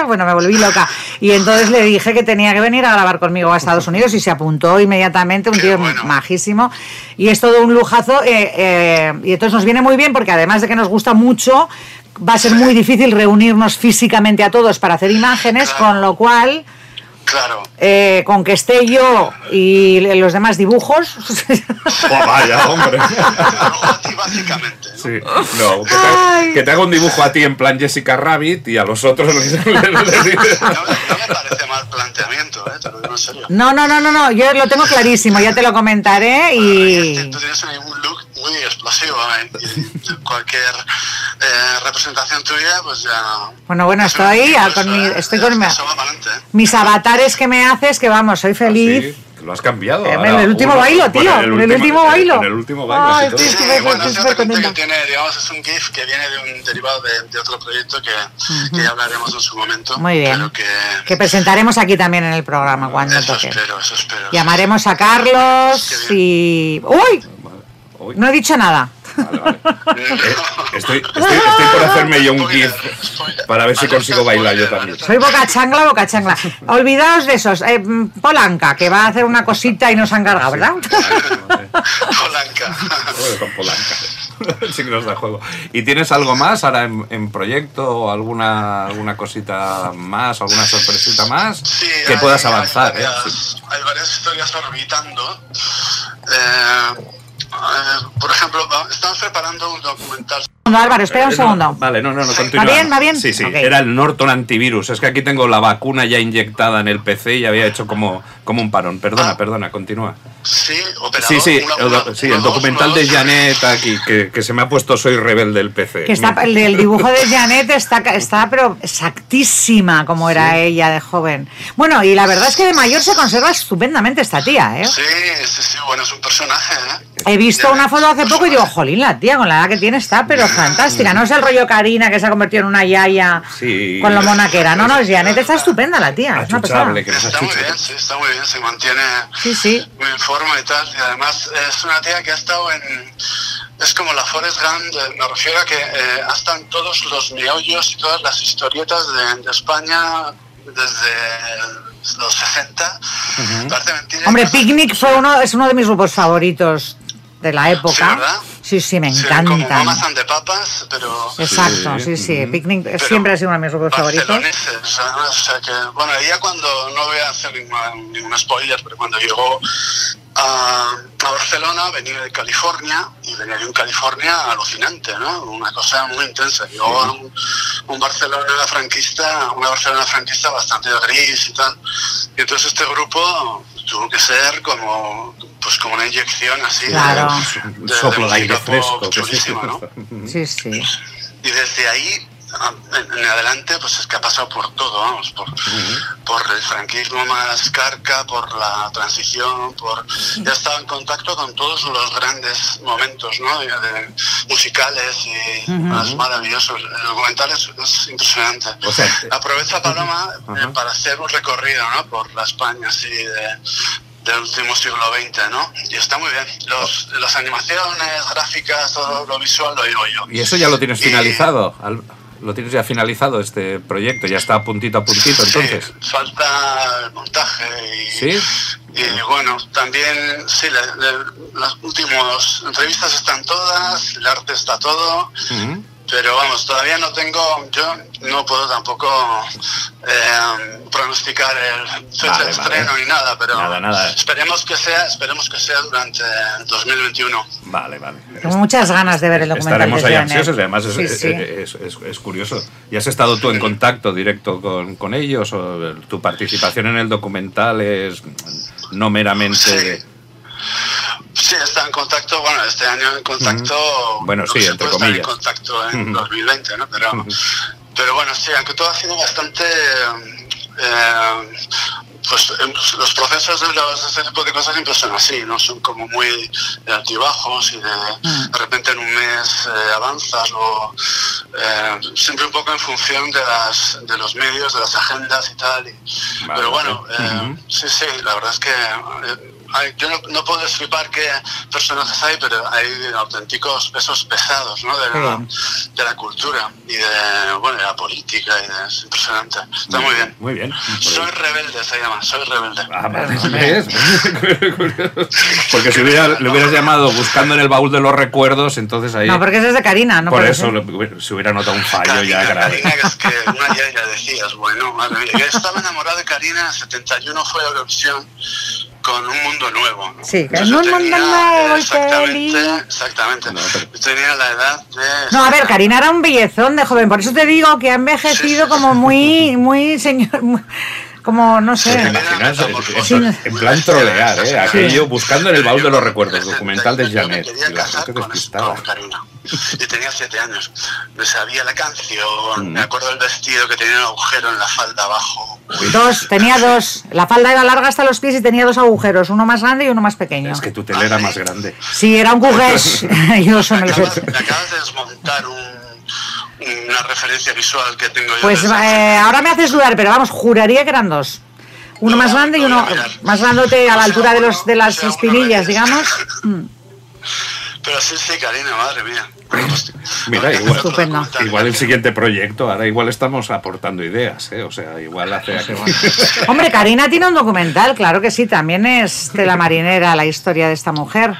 Bueno, me volví loca. Y entonces le dije que tenía que venir a grabar conmigo a Estados Unidos y se apuntó inmediatamente, un Qué tío bueno. majísimo. Y es todo un lujazo. eh, eh, y entonces nos viene muy bien porque además de que nos gusta mucho, va a ser muy difícil reunirnos físicamente a todos para hacer imágenes, Claro. con lo cual. Claro. Eh, con que esté yo y los demás dibujos. Oh, vaya, hombre. Dibujo a ti, básicamente. ¿no? Sí. No, que te, que te haga un dibujo a ti en plan Jessica Rabbit y a los otros les- les- les- No, no me parece mal planteamiento, ¿eh? te lo digo en serio. No, no, no, no, no, yo lo tengo clarísimo, ya te lo comentaré Y... y... Tú tienes un look muy explosivo ¿eh? cualquier eh, representación tuya, pues ya... Bueno, bueno, es una estoy, ah, con mi- ¿eh? estoy con mi- ¿eh? Mis avatares que me haces, que vamos, soy feliz. Sí, que lo has cambiado. En ahora, el último uno- bailo, tío, bueno, en el último bailo. En el último bailo. Ay, sí, todo. sí, Sí, Estoy- bueno, es contenta. que tiene, digamos, es un GIF que viene de un derivado de, de otro proyecto que, que ya hablaremos en su momento. Muy bien. Pero que, Que presentaremos aquí también en el programa cuando eso toque. espero, eso espero. Llamaremos a Carlos y... ¡Uy! Uy, No he dicho nada. vale, vale. Eh, Estoy, estoy, estoy por hacerme yo un GIF para ver si consigo bailar yo también. Soy boca changla, boca changla. Olvidaos de esos. Eh, mm, Polanca, que va a hacer una cosita y nos ha encargado, ¿verdad? Polanca. Con Polanca. Signos de juego. ¿Y tienes algo más ahora en, en proyecto o alguna, alguna cosita más, alguna sorpresita más Sí, que hay- puedas hay avanzar? ¿eh? Sí. Hay varias historias orbitando. Eh, por ejemplo, va- estamos preparando un documental Álvaro, espera un Eh, no, segundo. vale, no, no, no, continúa. ¿Va bien? ¿Va bien? Sí, sí, era el Norton antivirus. Es que aquí tengo la vacuna ya inyectada en el PC y había hecho como, como un parón. Perdona, Ah. perdona, continúa. Sí, operador. Sí, sí, una- el, una- do- sí, una el dos, documental de. Janet aquí, que, que se me ha puesto Soy rebelde el PC. Que está, el, el dibujo de Janet está, está pero exactísima como era ella de joven. Bueno, y la verdad es que de mayor se conserva estupendamente esta tía, ¿eh? Sí, sí, sí, bueno, es un personaje, ¿eh? He visto Janet, una foto hace poco y digo, jolín, la tía con la edad que tiene está, pero fantástica. No es el rollo Karina que se ha convertido en una yaya Sí. con lo mona que era. No, no, es Janet está estupenda la tía. Es una pesada. Achuchable, que no se Está muy bien, sí, está muy bien, se mantiene Sí, sí. muy en forma y tal. Y además es una tía que ha estado en. Es como la Forrest Gump, me refiero a que eh, ha estado en todos los meollos y todas las historietas de, de España desde los 60. Parece mentira. Hombre, Picnic fue uno, es uno de mis grupos favoritos de la Sí, época. ¿verdad? Sí, sí, me Sí, como and the Papas, pero. Exacto, sí, sí. Picnic pero siempre ha sido uno de mis grupos favoritos. o sea que, bueno, ella cuando, no voy a hacer ninguna- ningún spoiler, pero cuando llegó a, a Barcelona venía de California y venía de un California alucinante, ¿no? Una cosa muy intensa. Llegó a un, un Barcelona franquista, una Barcelona franquista bastante gris y tal. Y entonces este grupo tuvo que ser como pues como una inyección así Claro. de, Un soplo de aire fresco. que sí. chulísima, ¿no? Sí, sí. Y desde ahí en, adelante, pues es que ha pasado por todo, vamos, por, por el franquismo más carca, por la transición, por... Ya ha estado en contacto con todos los grandes momentos, ¿no? De- de- musicales y más maravillosos. El documental es, es impresionante. O sea, Aprovecha Paloma eh, para hacer un recorrido, ¿no? Por la España, así, de, del último siglo XX, ¿no? Y está muy bien. Los, las animaciones, gráficas, todo lo visual lo digo yo. ¿Y eso ya lo tienes Y- finalizado? Al- ¿Lo tienes ya finalizado este proyecto? ¿Ya está a puntito a puntito entonces? Sí, falta el montaje y, ¿Sí? y bueno, también, sí, las últimas entrevistas están todas, el arte está todo. Pero vamos, todavía no tengo, yo no puedo tampoco eh, pronosticar el fecha Vale, de estreno vale. ni nada, pero Nada, nada. esperemos que sea, esperemos que sea durante el 2021. Vale, vale. Tengo muchas ganas de ver el documental Estaremos de ahí Janet. ansiosos y además es, Sí, es- sí. es- es- es curioso. ¿Y has estado tú en contacto directo con, con ellos o tu participación en el documental es no meramente... Sí. Sí, está en contacto, bueno, este año en contacto. Ujú. Bueno, no sí, se entre puede estar en contacto en Ujú. 2020, ¿no? Pero, pero bueno, sí, aunque todo ha sido bastante. eh, pues em, los procesos de, los, de ese tipo de cosas siempre son así, ¿no? Son como muy de altibajos y de, Mm. de repente en un mes eh, avanzas o eh, siempre un poco en función de, las, de los medios, de las agendas y tal. y- Vale, pero bueno, eh. Sí, sí, la verdad es que hay- yo no, no puedo destripar qué personajes hay, pero hay auténticos pesos pesados ¿no? de, Qué la, de la cultura y de, bueno, de la política. Y de- es impresionante. Está muy bien. Muy bien. Soy rebelde, se llama, soy rebelde. Ah, vale, ¿ves? Porque si hubiera, le hubieras llamado buscando en el baúl de los recuerdos, entonces ahí... No, porque ese es de Karina, no por eso se hubiera notado un fallo ya Karina, grave. Karina, es que una ya, ya decías, bueno, madre mía. Yo estaba enamorado de Karina en el 71, fue a Eurovisión con un mundo nuevo. ¿no? Sí, yo un mundo nuevo, Exactamente, Kelly. exactamente. No, pero- Yo tenía la edad de. No, a ver, Karina era un bellezón de joven, por eso te digo que ha envejecido Sí, sí. como muy, muy señor, muy- como no ¿Te sé. imaginas? Sí. En plan trolear, ¿eh? Aquello buscando en el baúl de los recuerdos, Yo documental de me Janet. quería Y la casar gente con, despistada. con Karina. Y tenía siete años. Me sabía la canción, Mm. me acuerdo del vestido que tenía un agujero en la falda abajo. Dos, tenía dos. La falda era larga hasta los pies y tenía dos agujeros, uno más grande y uno más pequeño. Es que tu tele era más grande. Sí, era un cugués. Yo Me me acabas, me acabas de desmontar un- una referencia visual que tengo yo. Pues eh, ahora me haces dudar, pero vamos, juraría que eran dos. Uno No, más no, grande y no, uno más grandote a la altura de, los, de las espinillas, digamos. Mm. Pero sí, sí, Karina, madre mía. Pues, Mira, igual- Estupendo. Igual el siguiente proyecto, ahora igual estamos aportando ideas, ¿eh? O sea, igual hace aquí... Hombre, Karina tiene un documental, claro que sí, también es de la marinera la historia de esta mujer.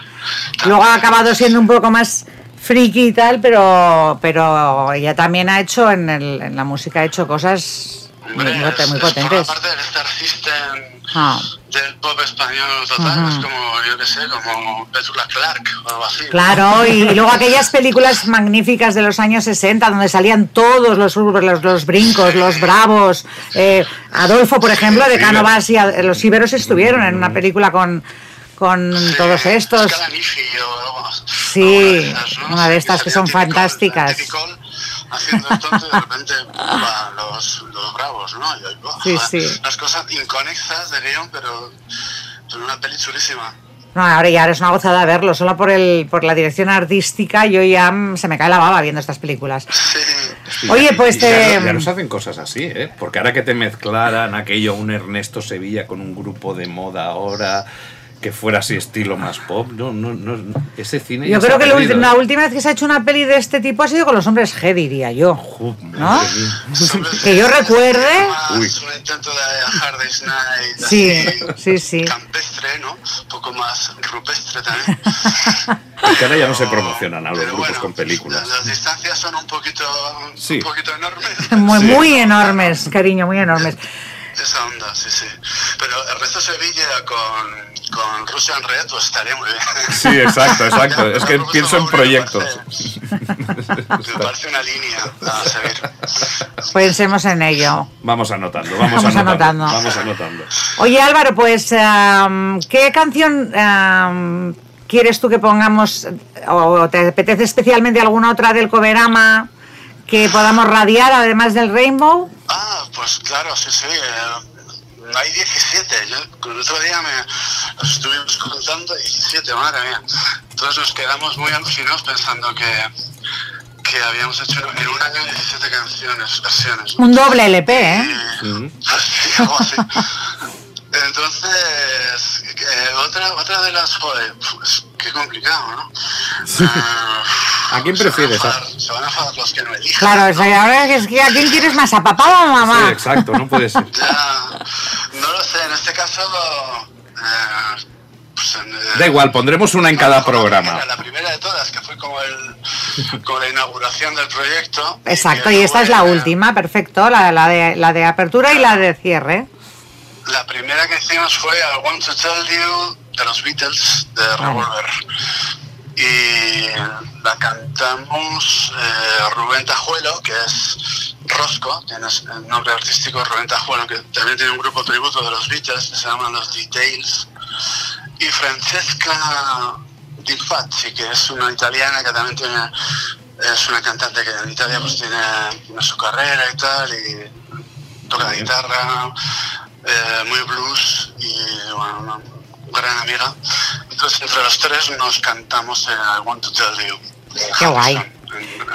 Luego ha acabado siendo un poco más friki y tal, pero, pero ella también ha hecho en, el- en la música, ha hecho cosas muy, Hombre, muy es- muy es forma potentes. parte del Star System. Ah. del pop español total. Es como, yo qué sé, como Petula Clark o algo así. Claro, y luego aquellas películas magníficas de los años 60 donde salían todos los los, los brincos, los bravos. eh, Adolfo, por ejemplo, de Cánovas y a- los íberos estuvieron en una película con, con Sí, todos estos. Scalanifi o algo así. Sí, ¿no? una de estas que son Tipicol, fantásticas. Tipicol haciendo y de repente los, los bravos, ¿no? Sí, sí. Las cosas inconexas de guion, pero, pero una peli chulísima. No, ahora ya es una gozada verlo, solo por el por la dirección artística yo ya mm, se me cae la baba viendo estas películas. Sí. Oye, pues y ya, te- no- ya nos hacen cosas así, ¿eh? Porque ahora que te mezclaran aquello, un Ernesto Sevilla con un grupo de moda ahora, que fuera así estilo más pop, no, no, no, no. ese cine. Yo creo que la, perdido, ulti- la ¿eh? última vez que se ha hecho una peli de este tipo ha sido con los hombres G, diría yo. Ju, ¿No? Que yo recuerde- Uy. un intento de Hard Night. Sí, así, sí, sí. Campestre, ¿no? Un poco más rupestre también. Porque ahora ya no se promocionan a los Pero grupos bueno, con películas. Las, las distancias son un poquito, Sí. un poquito enormes. Muy, Sí. muy enormes, cariño, muy enormes. Esa onda, sí, sí. Pero Ernesto Sevilla con, con Russian Red, pues estaría muy bien. Sí, exacto, exacto. Es que pienso en proyectos. Me parece una línea a seguir. Pensemos en ello. Vamos anotando, vamos, Vamos anotando, anotando. Vamos anotando. Oye Álvaro, pues am, ¿qué canción am, quieres tú que pongamos o te apetece especialmente alguna otra del Coverama que podamos radiar además del Rainbow? Ah, pues claro, sí, sí. eh, hay 17. Yo el otro día me los estuvimos contando 17, madre mía. Entonces nos quedamos muy alucinados pensando que, que habíamos hecho en un año 17 canciones, versiones. Un doble LP, ¿eh? Ujú. Sí, algo así. Entonces, eh, otra, otra de las, joder, pues, qué complicado, ¿no? Ah, ¿A quién se van prefieres, enfadar- Se van a enfadar los que no elijan. Claro, o sea, ahora es que ¿a quién quieres más? ¿A papá o a Sí, mamá? exacto, no puede ser. Ya, no lo sé, en este caso. eh, pues en, eh, Da igual, pondremos una en cada la programa. primera, La primera de todas, que fue como, el, como la inauguración del proyecto. Exacto, y esta es la última, perfecto, la, la de, la de apertura y la de cierre. La primera que hicimos fue I Want to Tell You de los Beatles de Revolver. Y la cantamos eh, Rubén Tajuelo, que es Rosco, tiene el nombre artístico Rubén Tajuelo, que también tiene un grupo tributo de los Beatles que se llama Los Details. Y Francesca Di Fazzi, que es una italiana que también tiene, es una cantante que en Italia pues tiene, tiene su carrera y tal, y toca la guitarra, eh, muy blues y bueno, una gran amiga. Entonces entre los tres nos cantamos en I Want to Tell You. Qué guay. En,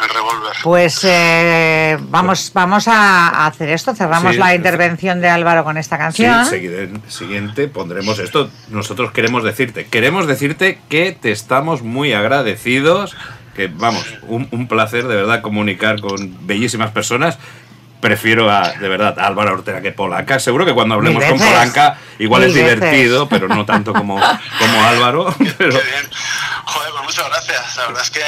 en Revolver. Pues eh, vamos, vamos a hacer esto, cerramos Sí, la sí. intervención de Álvaro con esta Sí, canción. seguide- siguiente pondremos esto. Nosotros queremos decirte, queremos decirte que te estamos muy agradecidos, que vamos, un, un placer de verdad comunicar con bellísimas personas. Prefiero a, de verdad, a Álvaro Ortega que Polanca. Seguro que cuando hablemos con. Polanca igual es veces. divertido, pero no tanto como, como Álvaro. Pero, Qué bien. Joder, pues muchas gracias. La verdad es que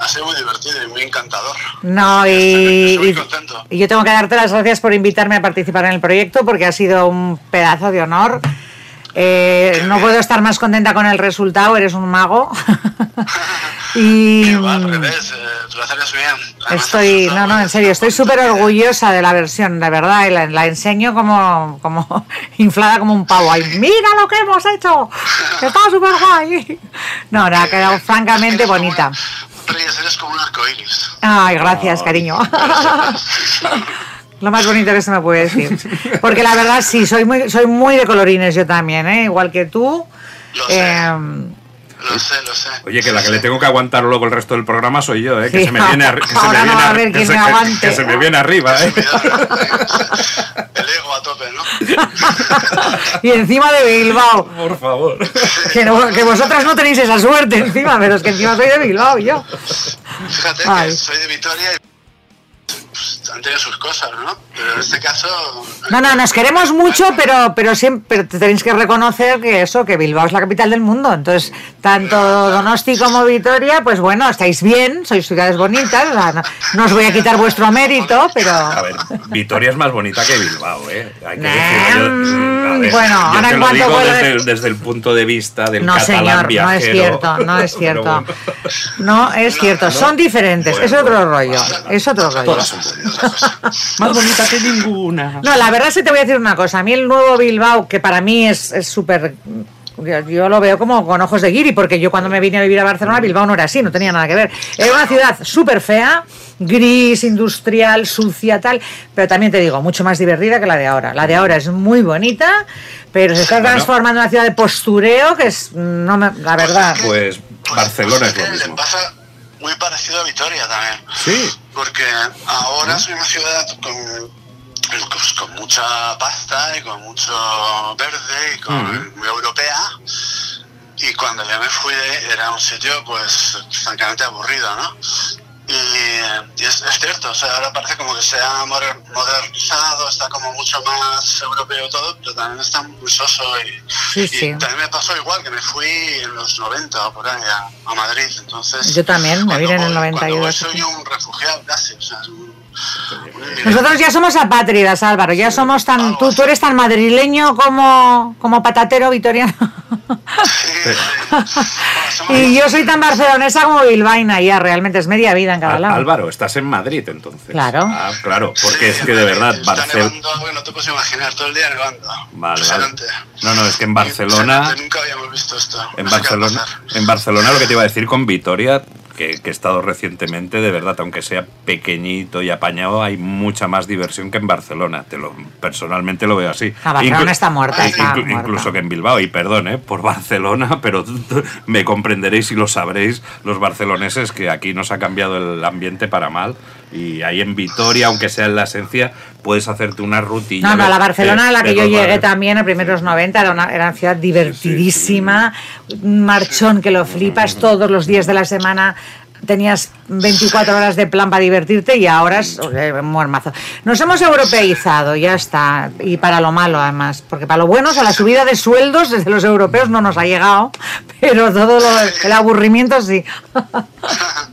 ha, sido muy divertido y muy encantador. No, Estoy- y, estoy muy y- contento. y yo tengo que darte las gracias por invitarme a participar en el proyecto porque ha sido un pedazo de honor. Eh, no puedo estar más contenta con el resultado, eres un mago. y va al revés, eh, tú lo haces bien. Además, estoy, no, no, en serio, estoy súper orgullosa de la versión, de verdad, y la, la enseño como, como inflada como un pavo. Ahí, mira lo que hemos hecho, está súper guay. No, no, ha quedado francamente bonita. eres como un arcoíris. Ay, gracias, cariño. Lo más bonito que se me puede decir. Porque la verdad sí, soy muy, soy muy de colorines yo también, ¿eh? igual que tú. Lo sé. Em, Lo sé, lo sé. oye, que la Sí, que le tengo que aguantar luego el resto del programa soy yo, ¿eh? que se me viene, arri- que se me Ahora no viene va a haber que se- me aguante. que se me viene arriba. ¿eh? El ego a tope, ¿no? y encima de Bilbao. Por favor. Que, no- que vosotras no tenéis esa suerte encima, pero es que encima soy de Bilbao yo. Fíjate Ay. que soy de Vitoria y han tenido sus cosas, ¿no? Pero en este caso. No, no, nos queremos mucho, pero, pero siempre tenéis que reconocer que eso, que Bilbao es la capital del mundo. Entonces, tanto Donosti como Vitoria, pues bueno, estáis bien, sois ciudades bonitas, o sea, no, no os voy a quitar vuestro mérito, pero... A ver, Vitoria es más bonita que Bilbao, ¿eh? Hay que Nah, decirlo. Yo- a ver, bueno, yo ahora te en lo cuanto digo desde, el- desde el punto de vista del No, catalán señor, no es cierto, no es cierto. bueno. No es cierto, son diferentes, es otro bueno. rollo, es otro rollo. Todas son Más bonita que ninguna. No, la verdad es que te voy a decir una cosa. A mí el nuevo Bilbao, que para mí es es súper... yo, lo veo como con ojos de guiri, porque yo cuando me vine a vivir a Barcelona, Bilbao no era así, no tenía nada que ver. Era una ciudad súper fea, gris, industrial, sucia, tal, pero también te digo, mucho más divertida que la de ahora. La de ahora es muy bonita, pero se está transformando en una ciudad de postureo, que es, no me- la verdad... Pues Barcelona es lo mismo. Le pasa muy parecido a Vitoria también. Sí. Porque ahora es una ciudad con, pues, con mucha pasta y con mucho verde y con, muy europea. Y cuando yo me fui de, era un sitio pues francamente aburrido, ¿no? Y, y es, es cierto, o sea, ahora parece como que se ha moder- modernizado, está como mucho más europeo todo, pero también está muy soso y, Sí, y sí. también me pasó igual, que me fui en los 90 o por ahí a, a Madrid, entonces... Yo también, me vine en el voy- 92, cuando voy soy un refugiado casi, o sea, es un- un- Nosotros ya somos apátridas, Álvaro, ya somos tan... Tú, tú eres tan madrileño como, como patatero vitoriano. Sí, Y yo soy tan barcelonesa como bilbaína, ya realmente es media vida en cada lado. Álvaro, estás en Madrid entonces. Claro. Ah, claro, porque Sí, es que de verdad, Barcelona. bueno, te puedes imaginar, todo el día nevando. Vale. No, no, es que en Barcelona. Nunca habíamos visto esto. En Barcelona, en Barcelona lo que te iba a decir con Vitoria, que, que he estado recientemente, de verdad, aunque sea pequeñito y apañado, hay mucha más diversión que en Barcelona. Te lo, personalmente lo veo así. Ah, Barcelona Inclu- está muerta, inclu- está muerta. Incluso que en Bilbao, y perdón, ¿eh? por Barcelona, pero me comprenderéis y lo sabréis los barceloneses que aquí nos ha cambiado el ambiente para mal. Y ahí en Vitoria, aunque sea en la esencia, puedes hacerte una rutina. No, no, la Barcelona a la que yo llegué barrios. también en primeros 90 era una, era una ciudad divertidísima, un marchón que lo flipas todos los días de la semana. Tenías 24 horas de plan para divertirte y ahora es eh, un muermazo. Nos hemos europeizado, ya está. Y para lo malo, además. Porque para lo bueno, o sea, la subida de sueldos desde los europeos no nos ha llegado. Pero todo lo, el aburrimiento sí.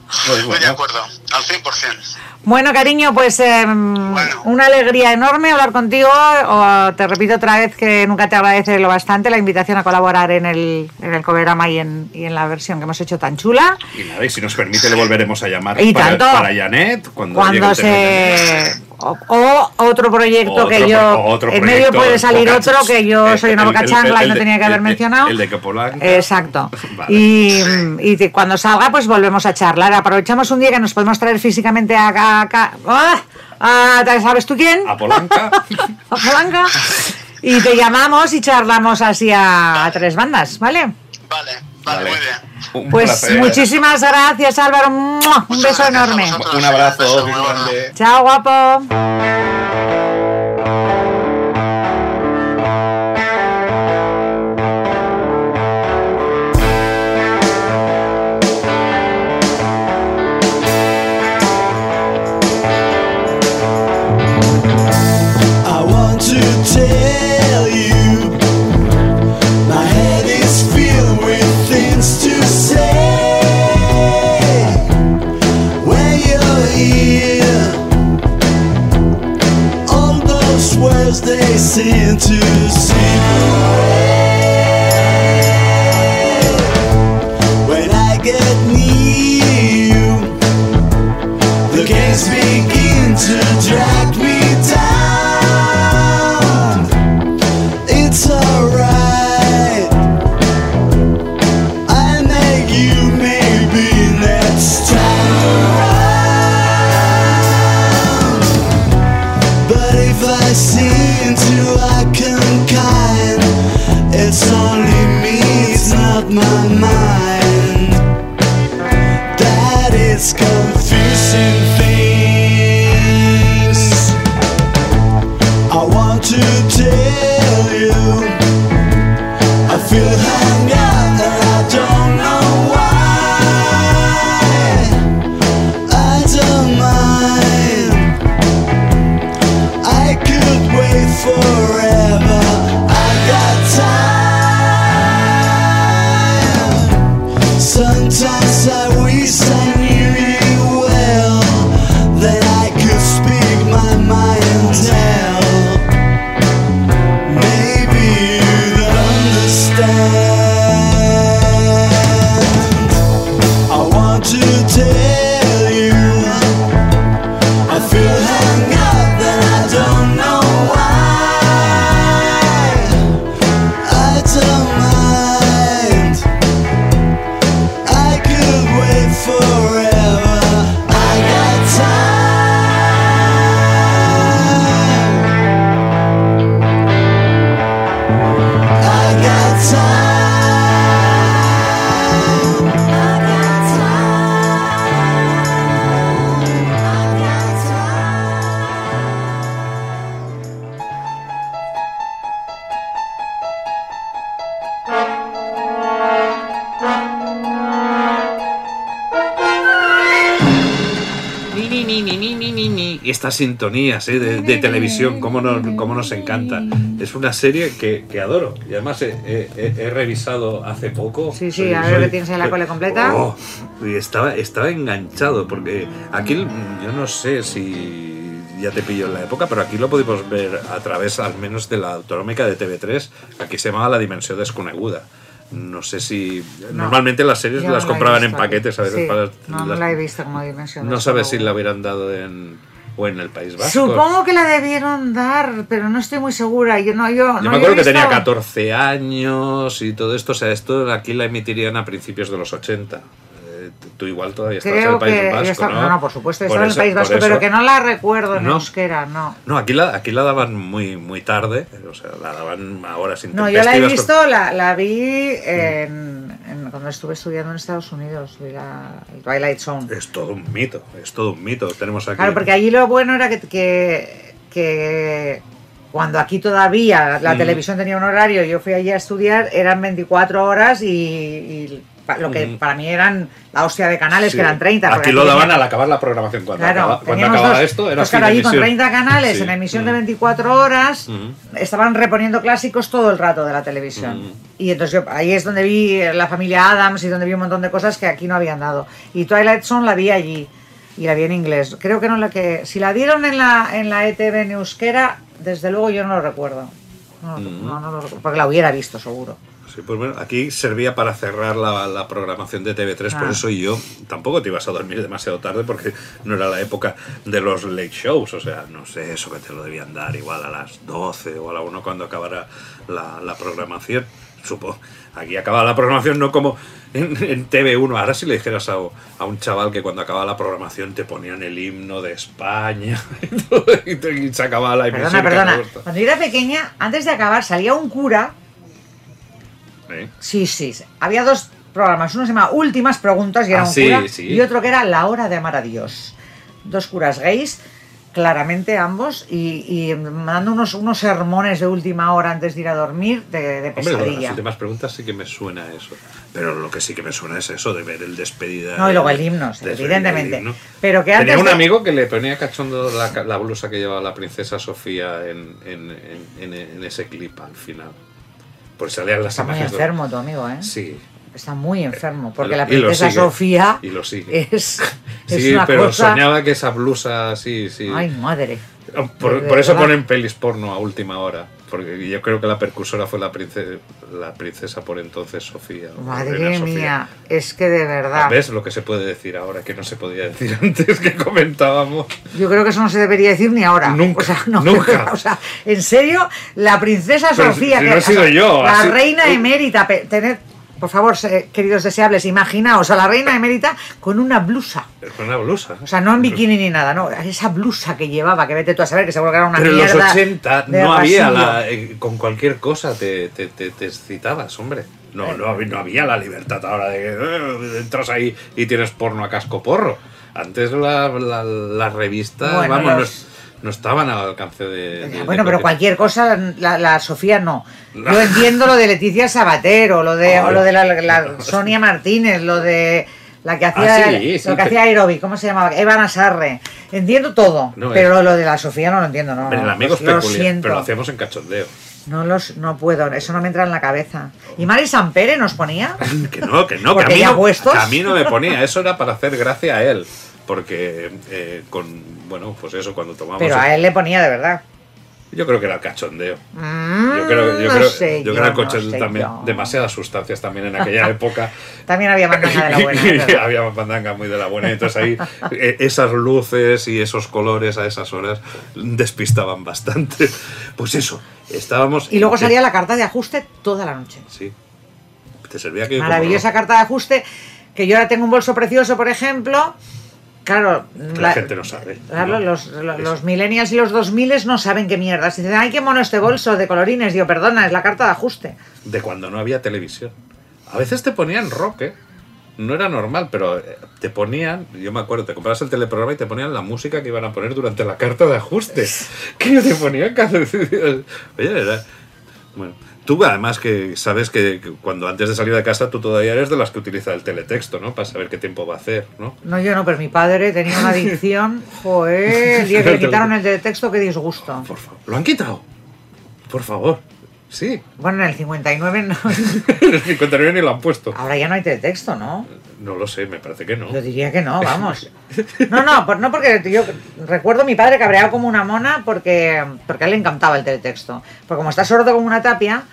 Estoy de acuerdo, al 100%. Bueno, cariño, pues eh, una alegría enorme hablar contigo. O te repito otra vez que nunca te agradece lo bastante la invitación a colaborar en el, en el Coverama y en, y en la versión que hemos hecho tan chula. Y nada, y si nos permite le volveremos a llamar Y para, tanto. para Janet cuando, Cuando se. O, o otro proyecto Otro que yo. otro en medio puede salir otro que yo soy una boca chancla y no tenía que haber el- mencionado. El de Capolanca. Exacto. Vale. Y, y cuando salga, pues volvemos a charlar. Aprovechamos un día que nos podemos traer físicamente acá. acá. Ah, ¿Sabes tú quién? A Polanca. a Polanca. Y te llamamos y charlamos así a, a tres bandas, ¿vale? Vale, vale, Vale. muy bien. Un Pues placer. muchísimas gracias, Álvaro. Un Muchas beso enorme. Un abrazo beso grande. Chao, guapo. Estas sintonías ¿eh? de, de televisión, cómo nos, cómo nos encanta. Es una serie que, que adoro. Y además he, he- he- he revisado hace poco. Sí, sí, a ver que tienes ahí la cole completa. Oh, y estaba, estaba enganchado, porque aquí yo no sé si ya te pillo en la época, pero aquí lo pudimos ver a través al menos de la autonómica de TV3, aquí se llamaba La Dimensión Desconeguda. No sé si... No, normalmente las series yo no las la compraban en paquetes a veces Sí, para... no, no las- la he visto como dimensión. no sabes si la hubieran dado en... o en el País Vasco. Supongo que la debieron dar, pero no estoy muy segura. Yo no, yo, Yo no, me acuerdo que visto- tenía 14 años y todo esto, o sea, esto aquí la emitirían a principios de los 80. Tú igual todavía en Creo el País que Vasco, estaba- ¿no? no, no, por supuesto, estaba en el País Vasco, eso- pero que no la recuerdo en No. euskera, no. No, aquí la, aquí la daban muy, muy tarde, o sea, la daban a horas No, yo la he visto, la, la vi en, en- cuando estuve estudiando en Estados Unidos, vi la, el Twilight Zone. Es todo un mito, es todo un mito. Tenemos aquí. Claro, porque allí lo bueno era que, que, que cuando aquí todavía la Mm. televisión tenía un horario, yo fui allí a estudiar, eran 24 horas y, lo que Mm. para mí eran la hostia de canales, Sí. que eran 30. porque Aquí lo daban tenía- al acabar la programación. Cuando, Claro, acaba- cuando acababa dos- esto, era pues claro, allí con emisión. 30 canales Sí. en emisión de Mm. 24 horas, estaban reponiendo clásicos todo el rato de la televisión. Y entonces yo, ahí es donde vi la familia Adams y donde vi un montón de cosas que aquí no habían dado. Y Twilight Zone la vi allí y la vi en inglés. Creo que no la que si la dieron en la en la ETV en euskera, desde luego yo no lo recuerdo. No, no, no lo recuerdo, porque la hubiera visto seguro. Sí, pues bueno, aquí servía para cerrar la, la programación de TV3, por Ah. eso yo tampoco te ibas a dormir demasiado tarde porque no era la época de los late shows, o sea, no sé, eso que te lo debían dar igual a las 12 o a la 1 cuando acabara la, la programación. Supongo, aquí acaba la programación no como en, en TV1. Ahora si le dijeras a, a un chaval que cuando acaba la programación te ponían el himno de España y, todo, y y se acababa la emisión. Perdona, perdona. Cuando yo era pequeña, antes de acabar salía un cura ¿Eh? Sí, sí. Había dos programas. Uno se llama Últimas Preguntas y era Ah, un sí, cura. sí. Y otro que era La Hora de Amar a Dios. Dos curas gays, claramente ambos, y, y dando unos, unos sermones de última hora antes de ir a dormir de, de Hombre, lo de las pesadilla. últimas preguntas sí que me suena eso. Pero lo que sí que me suena es eso de ver el despedida. No, y luego el himno, evidentemente. el himno. Pero que Tenía antes un de- amigo que le ponía cachondo la, la blusa que llevaba la princesa Sofía en, en- en- en- en ese clip al final. Pues salían las Está muy imágenes. enfermo tu amigo, ¿eh? Sí. Está muy enfermo, porque Y la princesa Sofía y lo sigue. es, es Sí, una pero cosa... soñaba que esa blusa, sí, sí. Ay, madre. Por, por eso verdad. ponen pelis porno a última hora. Porque yo creo que la percursora fue la princesa, la princesa por entonces Sofía. Madre Sofía. mía, es que de verdad. ¿Ves lo que se puede decir ahora que no se podía decir antes que comentábamos? Yo creo que eso no se debería decir ni ahora. Nunca, O sea, no, nunca. O sea, en serio, la princesa Pero Sofía, si que no he o sea, sido yo, la así- reina emérita, tened, por favor, se- queridos deseables, imaginaos a la reina emérita con una blusa. Con una blusa. O sea, no en bikini ni nada, no, esa blusa que llevaba, que vete tú a saber, que seguro que era una Pero en los mierda 80 de no había la, eh, con cualquier cosa te, te, te, te excitabas, hombre. No, no, había- no había la libertad ahora de que eh, entras ahí y tienes porno a casco porro. Antes la- la- las revistas, Bueno, vamos, no los- no, estaban al alcance de... de- Bueno, de pero cualquier cosa, la, la Sofía no. Yo entiendo lo de Leticia Sabater, o lo de, o lo de la, la Sonia Martínez, lo de la que hacía, Ah, sí, sí, lo que hacía aeróbic, ¿cómo se llamaba? Eva Nasarre. Entiendo todo, No, pero lo de la Sofía no lo entiendo, no. Pero el amigo lo siento. pero lo hacíamos en cachondeo. No, los, no puedo, eso no me entra en la cabeza. ¿Y Mari Sampere nos ponía? Que no, que no, que a, mí no que a mí no me ponía. Eso era para hacer gracia a él. Porque eh, con, bueno, pues eso, cuando tomamos... Pero a él le ponía de verdad. Yo creo que era cachondeo. Mm, Yo creo, yo no creo, sé yo creo no sé también. yo. Demasiadas sustancias también en aquella época. También había mandanga de la buena. había mandanga muy de la buena. Entonces ahí eh, esas luces y esos colores a esas horas despistaban bastante. Pues eso, estábamos. Y luego salía la carta de ajuste toda la noche. Sí. Te servía que. Maravillosa carta de ajuste, que yo ahora tengo un bolso precioso, por ejemplo. Claro, la gente no sabe, Claro, ¿no? los, los, los millennials y los 2000 no saben qué mierdas. Dicen, ay, qué mono este bolso de colorines. Digo, perdona, es la carta de ajuste. De cuando no había televisión. A veces te ponían rock, ¿eh? No era normal, pero eh, te ponían, yo me acuerdo, te comprabas el teleprograma y te ponían la música que iban a poner durante la carta de ajuste. Que te ponían cada... Oye, era... Bueno, Tú además que sabes que, que cuando antes de salir de casa tú todavía eres de las que utiliza el teletexto, ¿no? Para saber qué tiempo va a hacer, ¿no? No, yo no, pero mi padre tenía una adicción. Joder, el día que le quitaron el de texto, qué disgusto. Por favor. ¿Lo han quitado? Por favor. Sí. Bueno, en el 59 no, En el 59 ni lo han puesto. ahora ya no hay teletexto, ¿no? No lo sé, me parece que no. Yo diría que no, vamos. No, no, por- no porque yo recuerdo a mi padre cabreado como una mona porque, porque a él le encantaba el teletexto. Porque como está sordo como una tapia,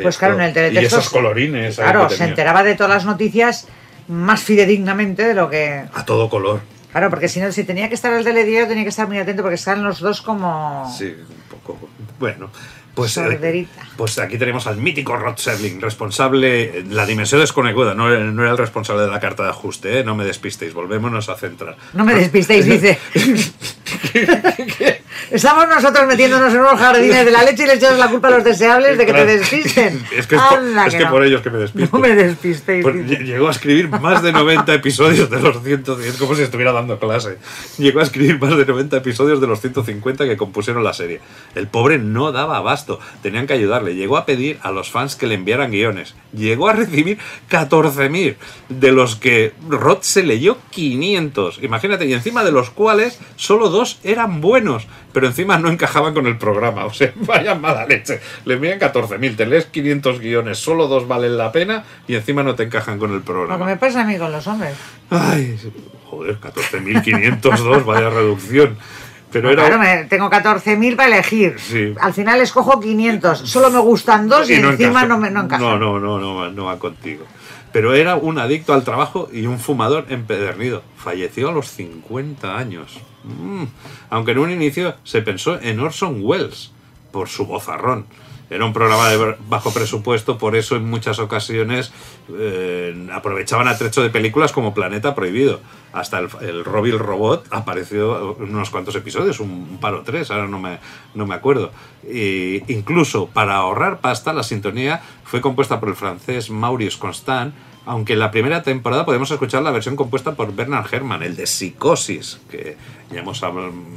pues claro, en el teletexto... Y esos colorines. Claro, se enteraba de todas las noticias más fidedignamente de lo que... A todo color. Claro, porque si no, si tenía que estar el telediario tenía que estar muy atento porque están los dos como... Sí, un poco. Bueno, pues, eh, pues aquí tenemos al mítico Rod Serling, responsable. La dimensión desconectada, no, no era el responsable de la carta de ajuste, ¿eh? no me despistéis, volvémonos a centrar. No me despistéis, dice. Estamos nosotros metiéndonos en unos jardines de la leche y le echamos la culpa a los deseables de que te despisten. Es que, es por, es que que no. por ellos que me despisto. No me despistéis. Pues llegó a escribir más de 90 episodios de los 110, como si estuviera dando clase. Llegó a escribir más de 90 episodios de los 150 que compusieron la serie. El pobre no daba abasto, tenían que ayudarle. Llegó a pedir a los fans que le enviaran guiones. Llegó a recibir 14.000, de los que Rod se leyó 500. Imagínate, y encima de los cuales solo dos eran buenos, pero encima no encajaban con el programa. O sea, vaya mala leche. Le envían 14.000, te lees 500 guiones, solo dos valen la pena y encima no te encajan con el Lo que programa. me pasa a mí con los hombres. Ay, joder, 14.502, vaya reducción. Pero era... Claro, me- tengo 14.000 para elegir. Sí. Al final escojo 500. Solo me gustan dos y, encima encaja. no, me, no encajan. No, no, no, no, no va contigo. Pero era un adicto al trabajo y un fumador empedernido. Falleció a los 50 años. Mm. Aunque en un inicio se pensó en Orson Welles por su vozarrón. Era un programa de bajo presupuesto, por eso en muchas ocasiones eh, aprovechaban atrecho de películas como Planeta Prohibido. Hasta el, el Robot apareció en unos cuantos episodios, un, par o tres, ahora no me, no me acuerdo. Y incluso para ahorrar pasta, la sintonía fue compuesta por el francés Maurice Constant, aunque en la primera temporada podemos escuchar la versión compuesta por Bernard Herrmann, el de Psicosis, que ya hemos,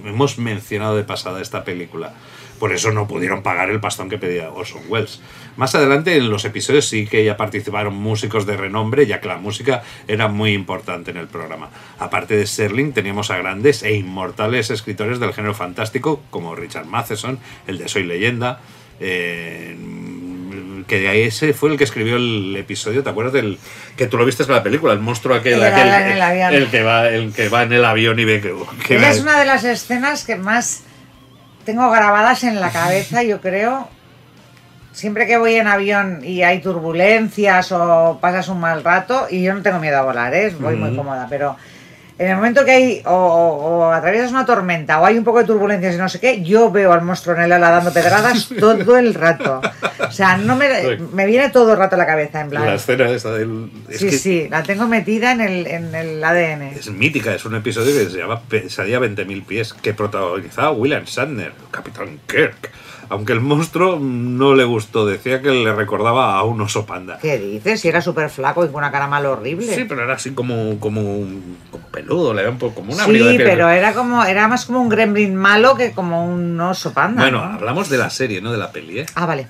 hemos mencionado de pasada esta película. Por eso no pudieron pagar el pastón que pedía Orson Welles. Más adelante en los episodios sí que ya participaron músicos de renombre, ya que la música era muy importante en el programa. Aparte de Serling, teníamos a grandes e inmortales escritores del género fantástico, como Richard Matheson, el de Soy Leyenda, eh, que de ahí ese fue el que escribió el episodio, ¿te acuerdas del que tú lo viste en la película, el monstruo aquel, El aquel- el que va, el que va en el avión y ve que, que es una de las escenas que más tengo grabadas en la cabeza, yo creo. Siempre que voy en avión y hay turbulencias o pasas un mal rato, y yo no tengo miedo a volar, ¿eh? voy muy cómoda, pero en el momento que hay o, o- o atraviesas una tormenta o hay un poco de turbulencias y no sé qué, yo veo al monstruo en el ala dando pedradas todo el rato. O sea, no me, me viene todo el rato a la cabeza, en plan. la escena esa del es sí, que sí, la tengo metida en el, en el ADN. es mítica, es un episodio que se llama Pesadilla 20.000 pies, que protagonizaba William Shatner, Capitán Kirk. Aunque el monstruo no le gustó, decía que le recordaba a un oso panda. ¿Qué dices? Si era súper flaco y con una cara mal horrible. Sí, pero era así como, como, como peludo, le da un poco como un Sí, de pero era como era más como un gremlin malo que como un oso panda. Bueno, ¿no? hablamos de la serie, no de la peli, ¿eh? Ah, vale.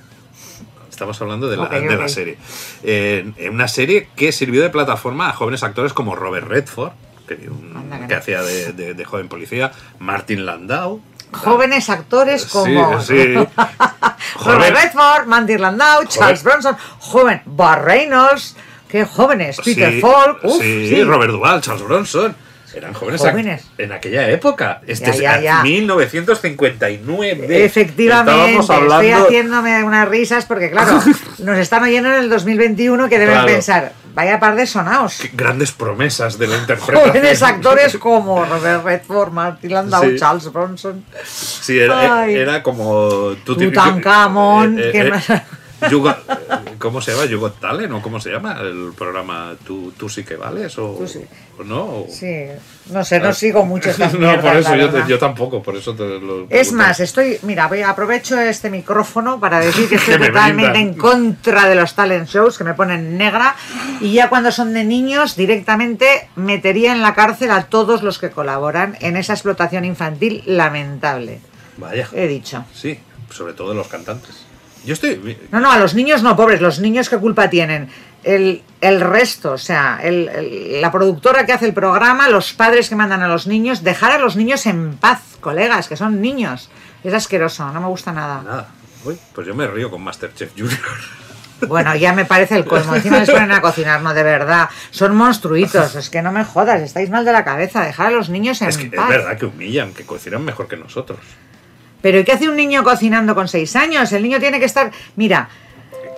Estamos hablando de la, de serie. Eh, una serie que sirvió de plataforma a jóvenes actores como Robert Redford, que, un- Anda, que que no. hacía de, de- de joven policía, Martin Landau. Jóvenes actores como Sí, sí. Robert. Redford, Mandy Landau, Charles Bronson, joven, Bar Reynolds, qué jóvenes, Peter Sí, Falk, uf, sí, sí. Robert Duvall, Charles Bronson. Eran jóvenes, Jóvenes. en aquella época. Este Ya, es ya, ya. 1959. Efectivamente, hablando. estoy haciéndome unas risas porque, claro, nos están oyendo en el 2021 que deben Claro. pensar, vaya par de sonaos. Grandes promesas de la interpretación. Jóvenes actores como Robert Redford, Martin Landau, Sí. Charles Bronson. Sí, era, como. Tutankamón, eh, eh, ¿qué eh, ¿Cómo se llama? ¿You Got Talent? ¿O cómo se llama el programa? ¿Tú, tú sí que vales? ¿O, Tú sí. o no? ¿O- Sí, no sé, no sigo mucho estas no, mierdas, por eso yo, tampoco, por eso te lo. Es más, estoy, mira, voy, aprovecho este micrófono para decir que estoy Que totalmente en contra de los talent shows que me ponen negra y ya cuando son de niños directamente metería en la cárcel a todos los que colaboran en esa explotación infantil lamentable. Vaya. He dicho. Sí, sobre todo de los cantantes. Yo estoy. No, no, a los niños no, pobres, los niños qué culpa tienen. El, el resto, o sea, el- el- la productora que hace el programa, los padres que mandan a los niños, dejar a los niños en paz, colegas, que son niños. Es asqueroso, no me gusta nada. Nada. Uy, pues yo me río con Masterchef Junior. Bueno, ya me parece el colmo. Encima les ponen a cocinar, no, de verdad. Son monstruitos, es que no me jodas, estáis mal de la cabeza, dejar a los niños en es que es paz. verdad que humillan, que cocinan mejor que nosotros. Pero ¿y qué hace un niño cocinando con seis años? El niño tiene que estar. Mira,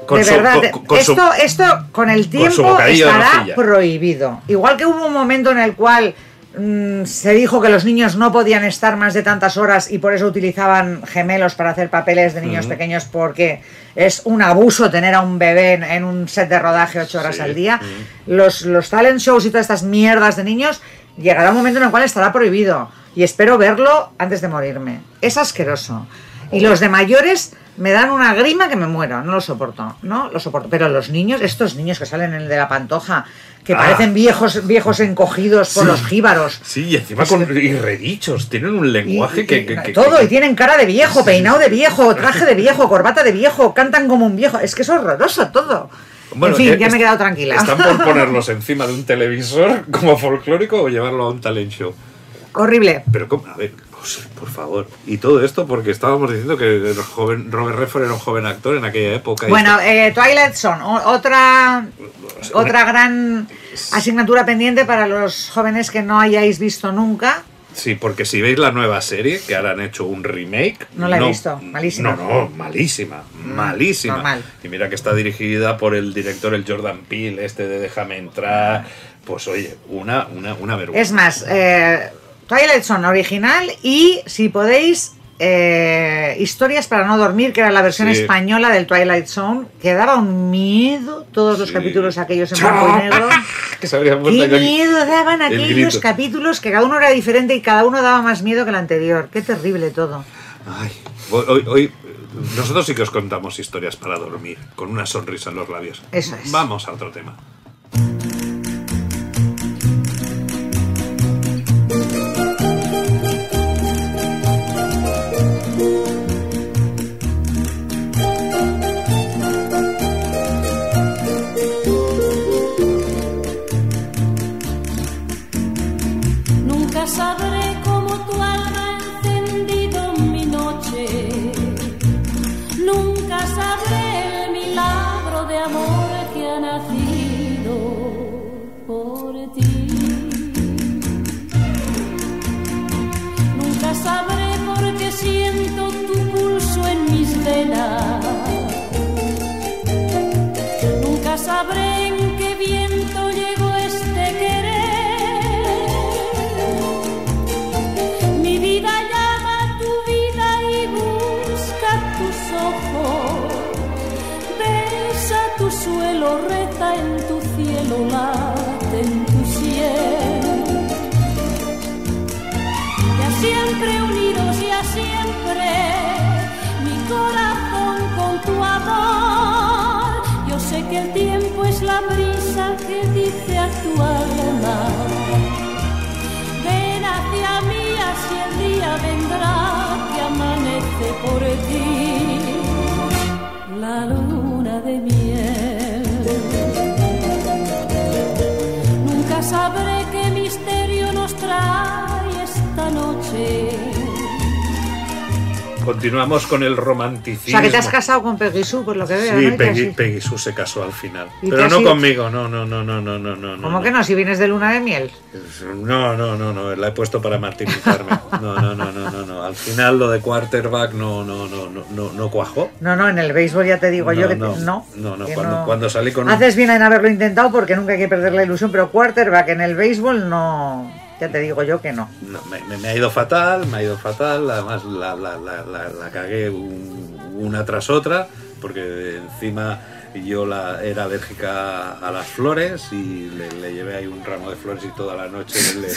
Con de su- verdad, con- su- esto, con el tiempo estará prohibido. Igual que hubo un momento en el cual mm, se dijo que los niños no podían estar más de tantas horas y por eso utilizaban gemelos para hacer papeles de niños pequeños porque es un abuso tener a un bebé en, en un set de rodaje ocho horas Sí, al día. Los, los talent shows y todas estas mierdas de niños llegará un momento en el cual estará prohibido y espero verlo antes de morirme. Es asqueroso. Y los de mayores me dan una grima que me muero, no lo soporto, no lo soporto. Pero los niños, estos niños que salen en el de la pantoja, que Ah. parecen viejos, viejos encogidos por los jíbaros. Sí, y encima con y redichos. Tienen un lenguaje y- que, y que- que- todo, que- y tienen cara de viejo, peinado de viejo, traje de viejo, corbata de viejo, cantan como un viejo. Es que es horroroso todo. Bueno, en fin, ya me he quedado tranquila. ¿Están por ponerlos encima de un televisor como folclórico o llevarlo a un talent show? Horrible. Pero, ¿cómo? A ver, por favor. Y todo esto porque estábamos diciendo que el joven Robert Redford era un joven actor en aquella época. Bueno, eh, Twilight Zone, o- otra, otra gran asignatura pendiente para los jóvenes que no hayáis visto nunca. Sí, porque si veis la nueva serie, que ahora han hecho un remake. No la he visto, malísima. No, no, malísima, malísima. normal. Y mira que está dirigida por el director, el Jordan Peele, este de Déjame entrar. Pues oye, una, una, una vergüenza. Es más, eh, Twilight Zone original y, si podéis, eh, Historias para no dormir, que era la versión Sí. española del Twilight Zone, que daba un miedo todos los Sí. capítulos aquellos en blanco y negro. Qué miedo daban el aquellos capítulos que cada uno era diferente y cada uno daba más miedo que el anterior. Qué terrible todo. Ay, hoy- hoy- nosotros sí que os contamos historias para dormir, con una sonrisa en los labios. Eso es. Vamos a otro tema. Siempre mi corazón con tu amor. Yo sé que el tiempo es la brisa que dice a tu alma. Ven hacia mí, así el día vendrá que amanece por ti. La luna de miel. Continuamos con el O romanticismo. sea, que te has casado con Peggy Sue, por lo que veo. Sí, ¿no? Peggy, Sue se casó al final. ¿Y te Pero no conmigo, no, no, no, no, no, no, no. ¿Cómo que no? Si vienes de luna de miel. No, no, no, no, la he puesto para martirizarme. No, no, no, no, no, no. Al final lo de quarterback no, no, no, no, no, no cuajó. No, no, en el béisbol ya te digo No, yo que no, te- no. no, cuando- cuando salí con un- Haces bien en haberlo intentado porque nunca hay que perder la ilusión, pero quarterback en el béisbol no. Ya te digo yo que no. No, me, me- ha ido fatal, me ha ido fatal. Además, la, la, la, la cagué un- una tras otra, porque encima yo la, era alérgica a las flores y le, le llevé ahí un ramo de flores y toda la noche le,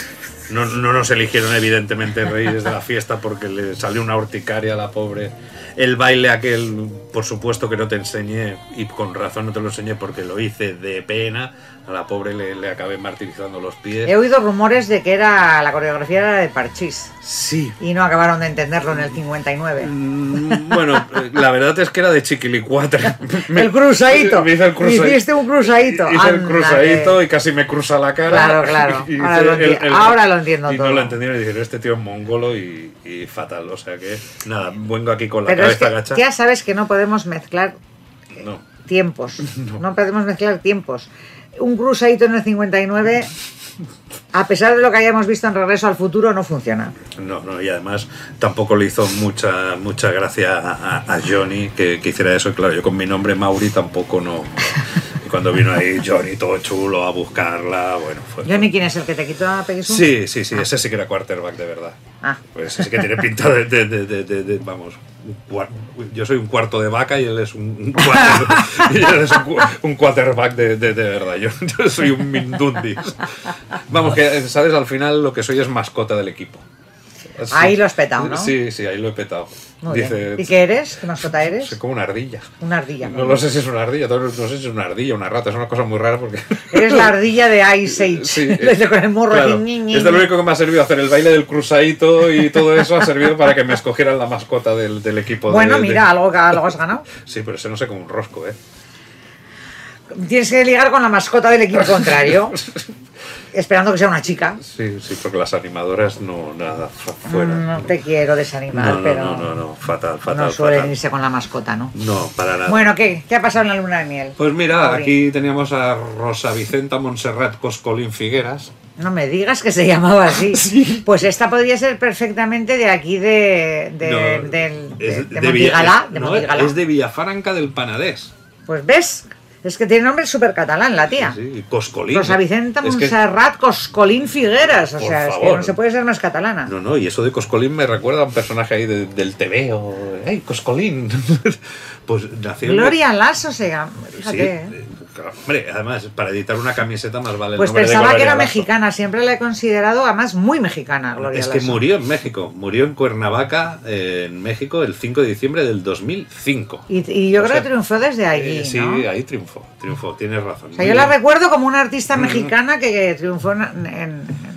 No, no nos eligieron evidentemente reyes de la fiesta porque le salió una urticaria a la pobre. El baile aquel, por supuesto que no te enseñé y con razón no te lo enseñé porque lo hice de pena. A la pobre le, le acabé martirizando los pies. He oído rumores de que era la coreografía era de Parchís Sí. y no acabaron de entenderlo en el 59. Mm, Bueno, eh, la verdad es que era de chiquilicuatre. Me- el cruzadito. Me hice el cruzadito. Hiciste un cruzadito. Hice el Anda, cruzadito y casi me cruza la cara. Claro, claro. Y Ahora lo enti- ahora lo entiendo y todo. no lo entendieron y dijeron, este tío es mongolo y, y fatal. O sea que, nada, vengo aquí con la Pero es cabeza que agacha. ya sabes que no podemos mezclar No. tiempos. No. podemos mezclar tiempos. Un cruzadito en el 59, a pesar de lo que hayamos visto en Regreso al Futuro, no funciona. No, no, y además tampoco le hizo mucha mucha gracia a, a- a Johnny que, que hiciera eso. Claro, yo con mi nombre Mauri tampoco no. Y cuando vino ahí Johnny todo chulo a buscarla, bueno, fue. Johnny, ¿quién es el que te quitó a Peggy Sue? Sí, sí, sí, ese sí que era quarterback de verdad. Ah, Pues ese sí que tiene pinta de, de- de- de- de- de- vamos, yo soy un cuarto de vaca y él es un, un quarter- y él es un, cu- un quarterback de, de- de verdad. Yo, yo soy un mindundis. Vamos, que sabes, al final lo que soy es mascota del equipo. Así- Ahí lo has petado, ¿no? Sí, sí, ahí lo he petado. Muy Dice, bien. ¿Y qué eres? ¿Qué mascota eres? soy como una ardilla. Una ardilla. No lo sé si es una ardilla, no sé si es una ardilla, una rata, es una cosa muy rara porque... Eres la ardilla de Ice Age. Sí, Desde con el morro claro. ñi, ñi, es de lo único que me ha servido hacer el baile del cruzadito y todo eso ha servido para que me escogieran la mascota del, del equipo. de- Bueno, de- mira, algo, algo has ganado. Sí, pero ese no sé como un rosco, ¿eh? Tienes que ligar con la mascota del equipo contrario, esperando que sea una chica. Sí, sí, porque las animadoras no, nada, fu- fuera. No te quiero desanimar, No, pero no, no, no, fatal, fatal, no suelen fatal. irse con la mascota, ¿no? No, para nada. Bueno, ¿qué? ¿Qué ha pasado en la luna de miel? Pues mira, aquí teníamos a Rosa Vicenta Montserrat Coscolín Figueras. No me digas que se llamaba así. Pues esta podría ser perfectamente de aquí de, de, No, del- de, de Montigalá, es- de Montigalá. es de Villafaranca del Panadés. Pues ves, es que tiene nombre súper catalán la tía. Sí, y Coscolín. Rosa Vicenta que- Montserrat Coscolín Figueras. O Por sea, es que no se puede ser más catalana. No, no, y eso de Coscolín me recuerda a un personaje ahí de- del TV o... ¡Ey, Coscolín! pues nació en- Gloria Lasso se llama. Sí, Fíjate. ¿eh? eh, hombre, además, para editar una camiseta más vale el Pues nombre de pensaba que era Lasso. mexicana, siempre la he considerado además muy mexicana, Gloria Es que Lasso. murió en México, murió en Cuernavaca, eh, en México, el 5 de diciembre del 2005. Y, y yo O creo sea, que triunfó desde allí, Eh, sí, ¿no? ahí triunfó, triunfó, tienes razón. O sea, yo la recuerdo como una artista Mm. mexicana que, que triunfó en- en-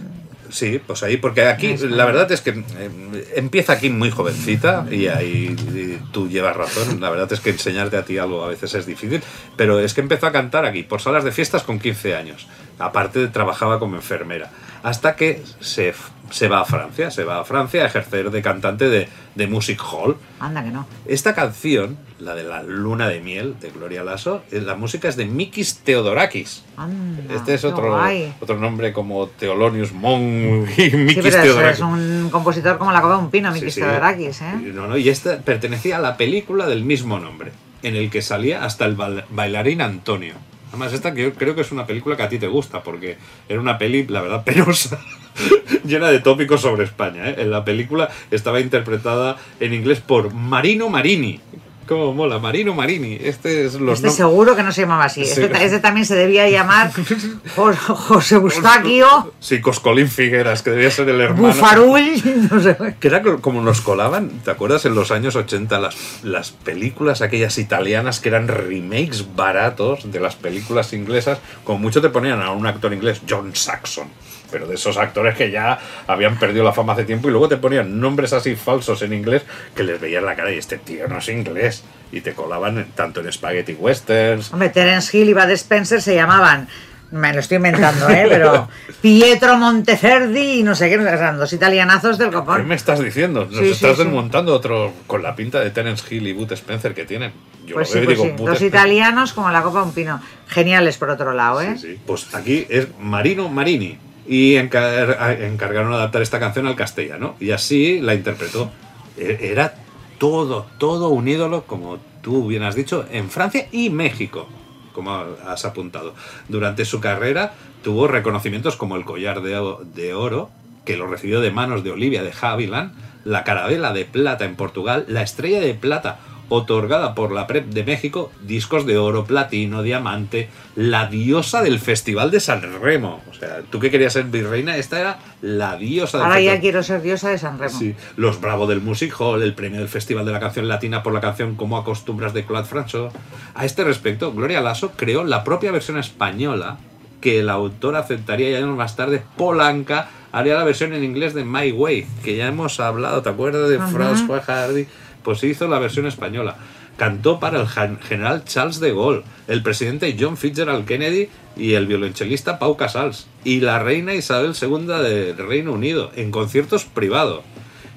Sí, pues ahí, porque aquí la verdad es que eh, empieza aquí muy jovencita y ahí y tú llevas razón. La verdad es que enseñarte a ti algo a veces es difícil, pero es que empezó a cantar aquí por salas de fiestas con 15 años. Aparte trabajaba como enfermera. Hasta que se, se va a Francia, se va a Francia a ejercer de cantante de, de music hall. Anda que no. Esta canción, la de la luna de miel de Gloria Lasso, eh, la música es de Mikis Theodorakis. Anda, Este es otro, guay. otro nombre como Teolonius Monk y Sí, Mikis es, Theodorakis. es un compositor como la copa de un pino, Sí, Mikis sí. Theodorakis, ¿eh? No, no, y esta pertenecía a la película del mismo nombre, en el que salía hasta el bail- bailarín Antonio. Además, esta que yo creo que es una película que a ti te gusta, porque era una peli, la verdad, penosa, llena de tópicos sobre España. ¿eh? En la película estaba interpretada en inglés por Marino Marini. ¿Cómo mola? Marino Marini. Este es los Este seguro que no se llamaba así. Sí. Este, este también se debía llamar Jo- José Eustaquio Sí, Coscolín Figueras, que debía ser el hermano. Bufarull, no sé. Que era co- como nos colaban, ¿te acuerdas en los años 80 las, las películas aquellas italianas que eran remakes baratos de las películas inglesas? Como mucho te ponían a un actor inglés, John Saxon, pero de esos actores que ya habían perdido la fama hace tiempo y luego te ponían nombres así falsos en inglés que les veías la cara y este tío no es inglés. Y te colaban tanto en Spaghetti Westerns. Hombre, Terence Hill y Bud Spencer se llamaban, me lo estoy inventando, ¿eh? Pero Pietro Monteferdi y no sé qué, eran dos italianazos del ¿Qué copón. me estás diciendo? Nos Sí, estás sí. desmontando otro con la pinta de Terence Hill y Bud Spencer que tienen. Yo Pues lo sí, veo pues digo, Dos Spencer. italianos como la copa de un pino. Geniales por otro lado, ¿eh? Pues aquí es Marino Marini. Y encargaron adaptar esta canción al castellano. Y así la interpretó. E- Era todo, todo un ídolo, como tú bien has dicho, en Francia y México, como has apuntado. Durante su carrera tuvo reconocimientos como el collar de oro, que lo recibió de manos de Olivia de Havilland, la carabela de plata en Portugal, la estrella de plata otorgada por la PREP de México discos de oro, platino, diamante, la diosa del Festival de San Remo. O sea, tú que querías ser virreina, esta era la diosa del Ahora ya quiero ser diosa de San Remo. Sí, los Bravo del Music Hall, el premio del Festival de la Canción Latina por la canción Como acostumbras de Claude François. A este respecto, Gloria Lasso creó la propia versión española que el autor aceptaría y años más tarde. Polanca haría la versión en inglés de My Way, que ya hemos hablado, ¿te acuerdas de. François Hardy? Pues hizo la versión española. Cantó para el gen- general Charles de Gaulle, el presidente John Fitzgerald Kennedy y el violonchelista Pau Casals, y la reina Isabel II del Reino Unido, en conciertos privados.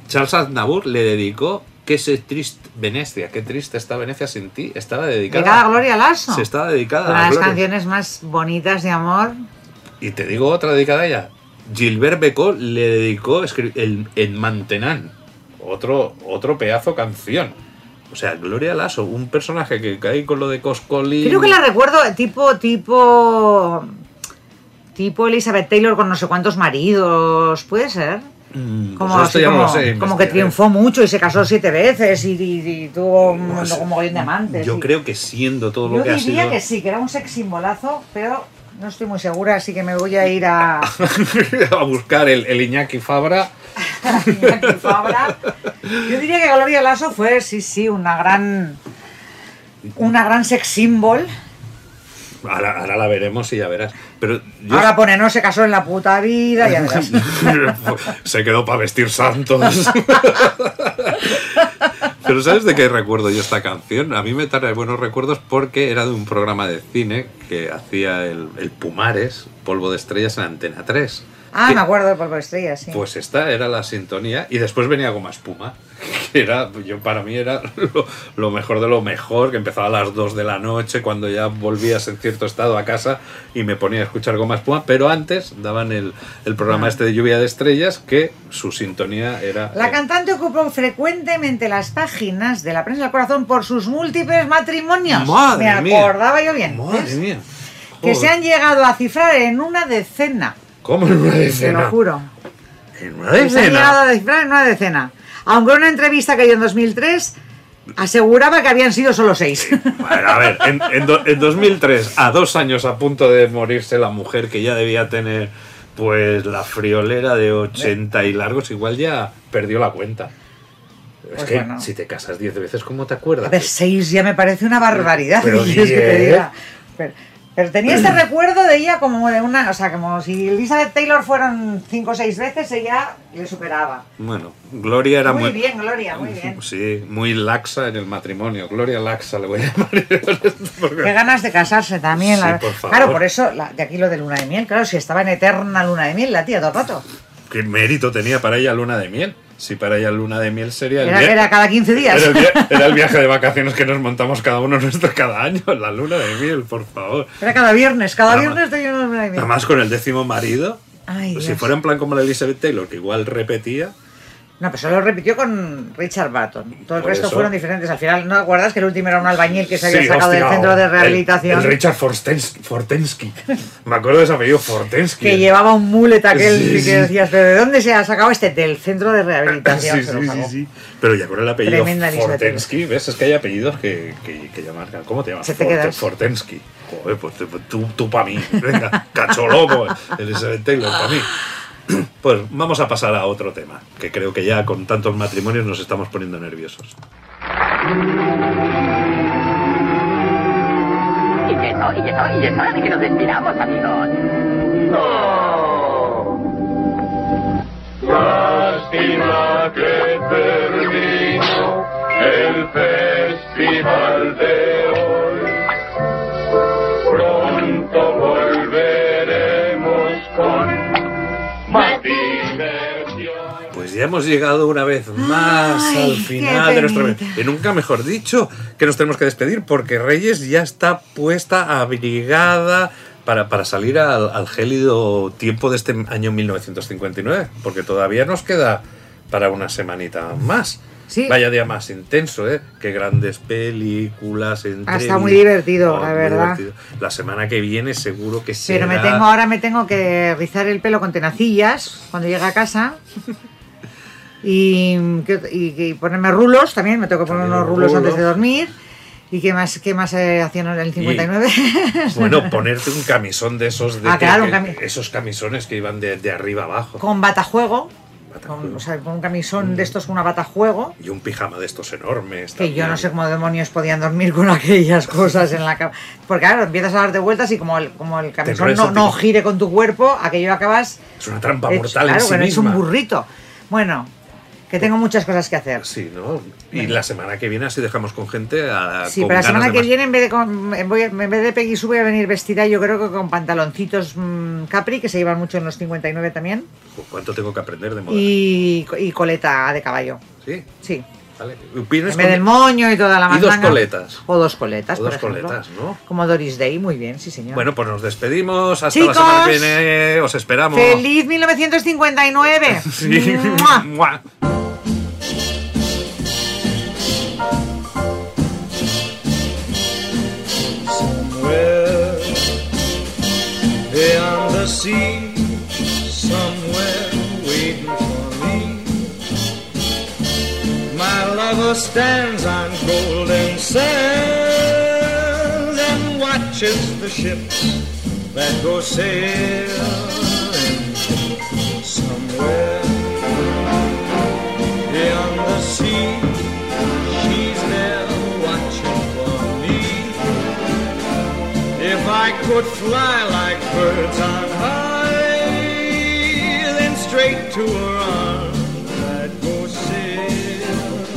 Charles Aznavour le dedicó que se triste Venecia, qué triste está Venecia sin ti, estaba dedicada. Dedicada a Gloria Lasso. Se estaba dedicada Una a de las Gloria. canciones más bonitas de amor. Y te digo otra dedicada a ella. Gilbert Becot le dedicó el, en Mantenán, otro, otro pedazo canción. O sea, Gloria Lasso, un personaje que cae con lo de Coscolín. Creo que la recuerdo tipo, tipo. Tipo Elizabeth Taylor con no sé cuántos maridos. ¿Puede ser? Mm, Como, pues así no como, lo sé, como que triunfó mucho y se casó siete veces y, y- y tuvo un como mogollón de amantes. Yo y- creo que siendo todo lo Yo que ha diría sido. que sí, que era un sex simbolazo, pero no estoy muy segura, así que me voy a ir a, a buscar el, el Iñaki Fabra. Fabra. Yo diría que Gloria Lasso fue, sí, sí, una gran. Una gran sex symbol. Ahora, ahora la veremos y ya verás. Pero yo Ahora pone, no se casó en la puta vida, ya verás. Se quedó para vestir santos. Pero ¿sabes de qué recuerdo yo esta canción? A mí me trae buenos recuerdos porque era de un programa de cine que hacía el, el Pumares, Polvo de Estrellas en Antena 3. Ah, Que- me acuerdo de Polvo de Estrellas, sí. Pues esta era la sintonía y después venía Goma Espuma, que era, yo para mí era lo, lo mejor de lo mejor, que empezaba a las 2 de la noche cuando ya volvías en cierto estado a casa y me ponía a escuchar Goma Espuma, pero antes daban el, el programa este de Lluvia de Estrellas que su sintonía era... La eh, cantante ocupó frecuentemente las páginas de la prensa del corazón por sus múltiples matrimonios. Madre me mía. acordaba yo bien. Madre mía. Que se han llegado a cifrar en una decena. ¿Cómo en una Te decena? lo juro. En una se han llegado decena. a descifrar en una decena. Aunque una entrevista que dio en 2003 aseguraba que habían sido solo seis. Bueno, a ver, en, en do- en 2003, a dos años a punto de morirse la mujer que ya debía tener pues la friolera de 80 y largos, igual ya perdió la cuenta. es Pues que bueno. si te casas 10 veces, ¿cómo te acuerdas? A ver, seis ya me parece una barbaridad. Pero ¿qué quieres que te diez. diga? Pero, pero tenía este recuerdo de ella como de una. O sea, como si Elizabeth Taylor fueron cinco o seis veces, ella le superaba. Bueno, Gloria era Muy muy... bien, Gloria, muy bien. Sí, muy laxa en el matrimonio. Gloria laxa le voy a llamar. Porque- Qué ganas de casarse también. la- Sí, por favor. Claro, por eso, la- de aquí lo de luna de miel, claro, si estaba en eterna luna de miel la tía todo el rato. ¿Qué mérito tenía para ella luna de miel? Si para ella luna de miel sería el Era, era cada 15 días. Era el, era el viaje de vacaciones que nos montamos cada uno nuestro cada año, la luna de miel, por favor. Era cada viernes, cada Nada viernes tenía una luna de miel. Nada más con el décimo marido. Ay, si Dios. fuera en plan como la Elizabeth Taylor, que igual repetía. No, pero solo lo repitió con Richard Barton. Todo el Por resto eso. fueron diferentes. Al final, ¿no acuerdas que el último era un albañil que se había Sí, sacado hostia, del centro de el- rehabilitación? El, Richard Fortens- Fortensky. Me acuerdo de ese apellido, Fortensky. que llevaba un mullet aquel Sí, y que sí. decías, ¿pero de dónde se ha sacado este? Del centro de rehabilitación. Sí, sí, sí, sí. Pero ya con el apellido Tremenda Fortensky, ¿ves? Es que hay apellidos que, que, que ya marcan. ¿Cómo te llamas? Se te Forte- quedas. Fortensky. Joder, pues tú, tú, tú para mí. Venga, cacholoco. Elizabeth Taylor para mí. Pues vamos a pasar a otro tema, que creo que ya con tantos matrimonios nos estamos poniendo nerviosos. Y eso, y eso, y es hora de que nos despidamos, amigos. Lástima que terminó el festival de hoy. Ya hemos llegado una vez más Ay, al final de nuestro. Y nunca mejor dicho que nos tenemos que despedir porque Reyes ya está puesta, abrigada para, para salir al, al gélido tiempo de este año 1959. Porque todavía nos queda para una semanita más. Sí. Vaya día más intenso, ¿eh? Qué grandes películas, Ah, está muy divertido, la verdad. La semana que viene seguro que Pero me será- tengo, ahora me tengo que rizar el pelo con tenacillas cuando llegue a casa. Y, ¿qué- y- y ponerme rulos también, me tengo que poner También unos los rulos antes de dormir. ¿Y qué más, qué más eh, hacían en el 59? Bueno, ponerte un camisón de esos de Ah, que- claro, cami- esos camisones que iban de, de arriba abajo. con batajuego, Batajuego. con, o sea, con un camisón de estos con una batajuego. Y un pijama de estos enormes. Que yo no también. sé cómo demonios podían dormir con aquellas cosas en la cama. Porque claro, empiezas a darte vueltas y como el, como el camisón no, no gire con tu cuerpo, aquello acabas Es una trampa hecho- mortal claro, sí no es un misma. burrito. Bueno, que tengo muchas cosas que hacer. Sí, ¿no? Y la semana que viene así dejamos con gente a, Sí, con pero la semana que más. viene, en vez de, con- en voy- en vez de Peggy Sue, voy a venir vestida, yo creo que con pantaloncitos mm, Capri, que se llevan mucho en los 59 también, ¿Cuánto tengo que aprender de moda? y, y coleta de caballo. Sí, Sí. vale. En ¿Vienes vez del moño y toda la Y dos coletas. O dos coletas, O dos coletas, ¿no? Como Doris Day, muy bien, sí, señor. Bueno, pues nos despedimos. Hasta Chicos, la semana que viene. Os esperamos. ¡Feliz 1959! Sí. ¡Mua! Mua. Beyond the sea, somewhere waiting for me. My lover stands on golden sands and watches the ships that go sailing somewhere beyond the sea. I could fly like birds on high, then straight to her arms I'd go sailing.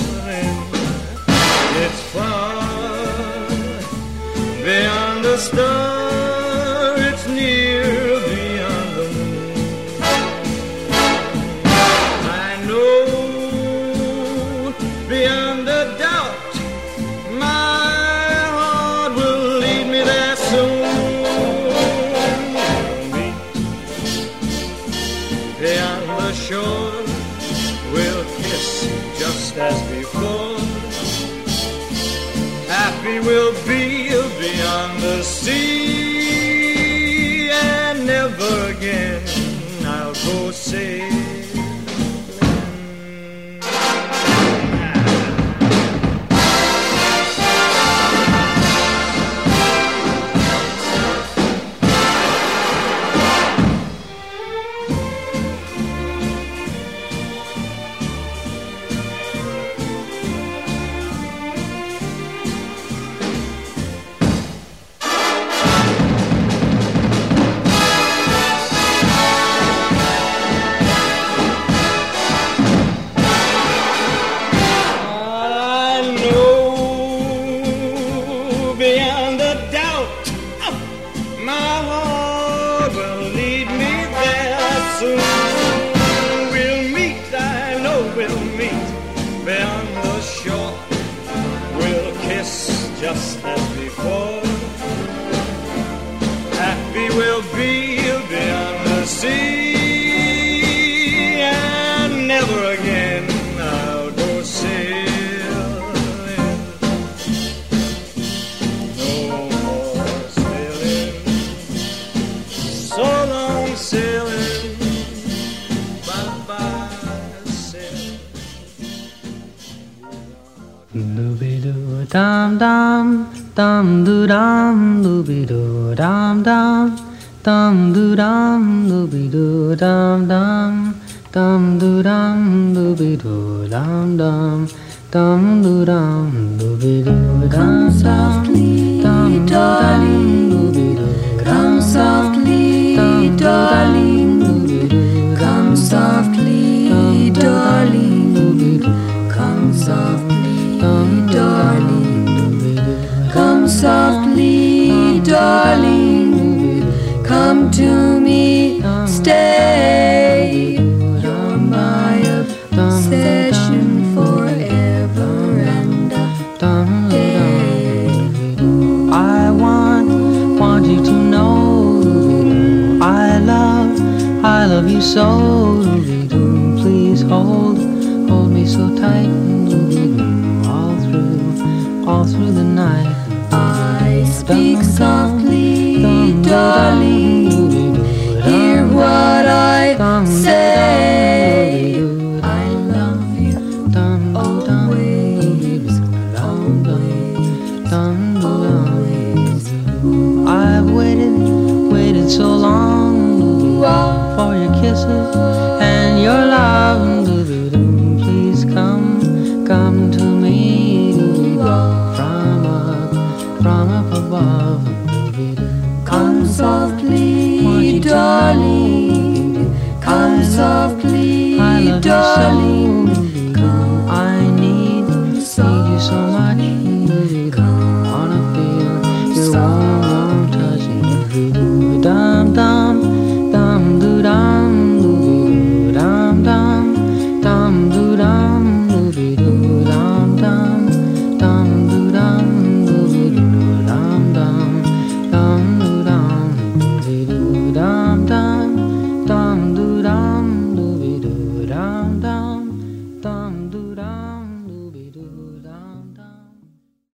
It's far beyond the star, before. Happy we'll be beyond the sea, and never again I'll go sailing. No more sailing. So long sailing. Bye bye sailing. Dooby doo dum dum Dum do dum do be do dum dum dum do dum do be do dum dum dum do dum do be do dum dum dum do dum do be do dum softly dum darling do be do dum softly darling. Softly darling. Come to me stay. You're my obsession forever and a day. I want want you to know. I love I love you so. Please hold hold me so tight speak softly, darling. Hear what I say. I love you always, always, always. I've waited, waited so long ah. for your kisses.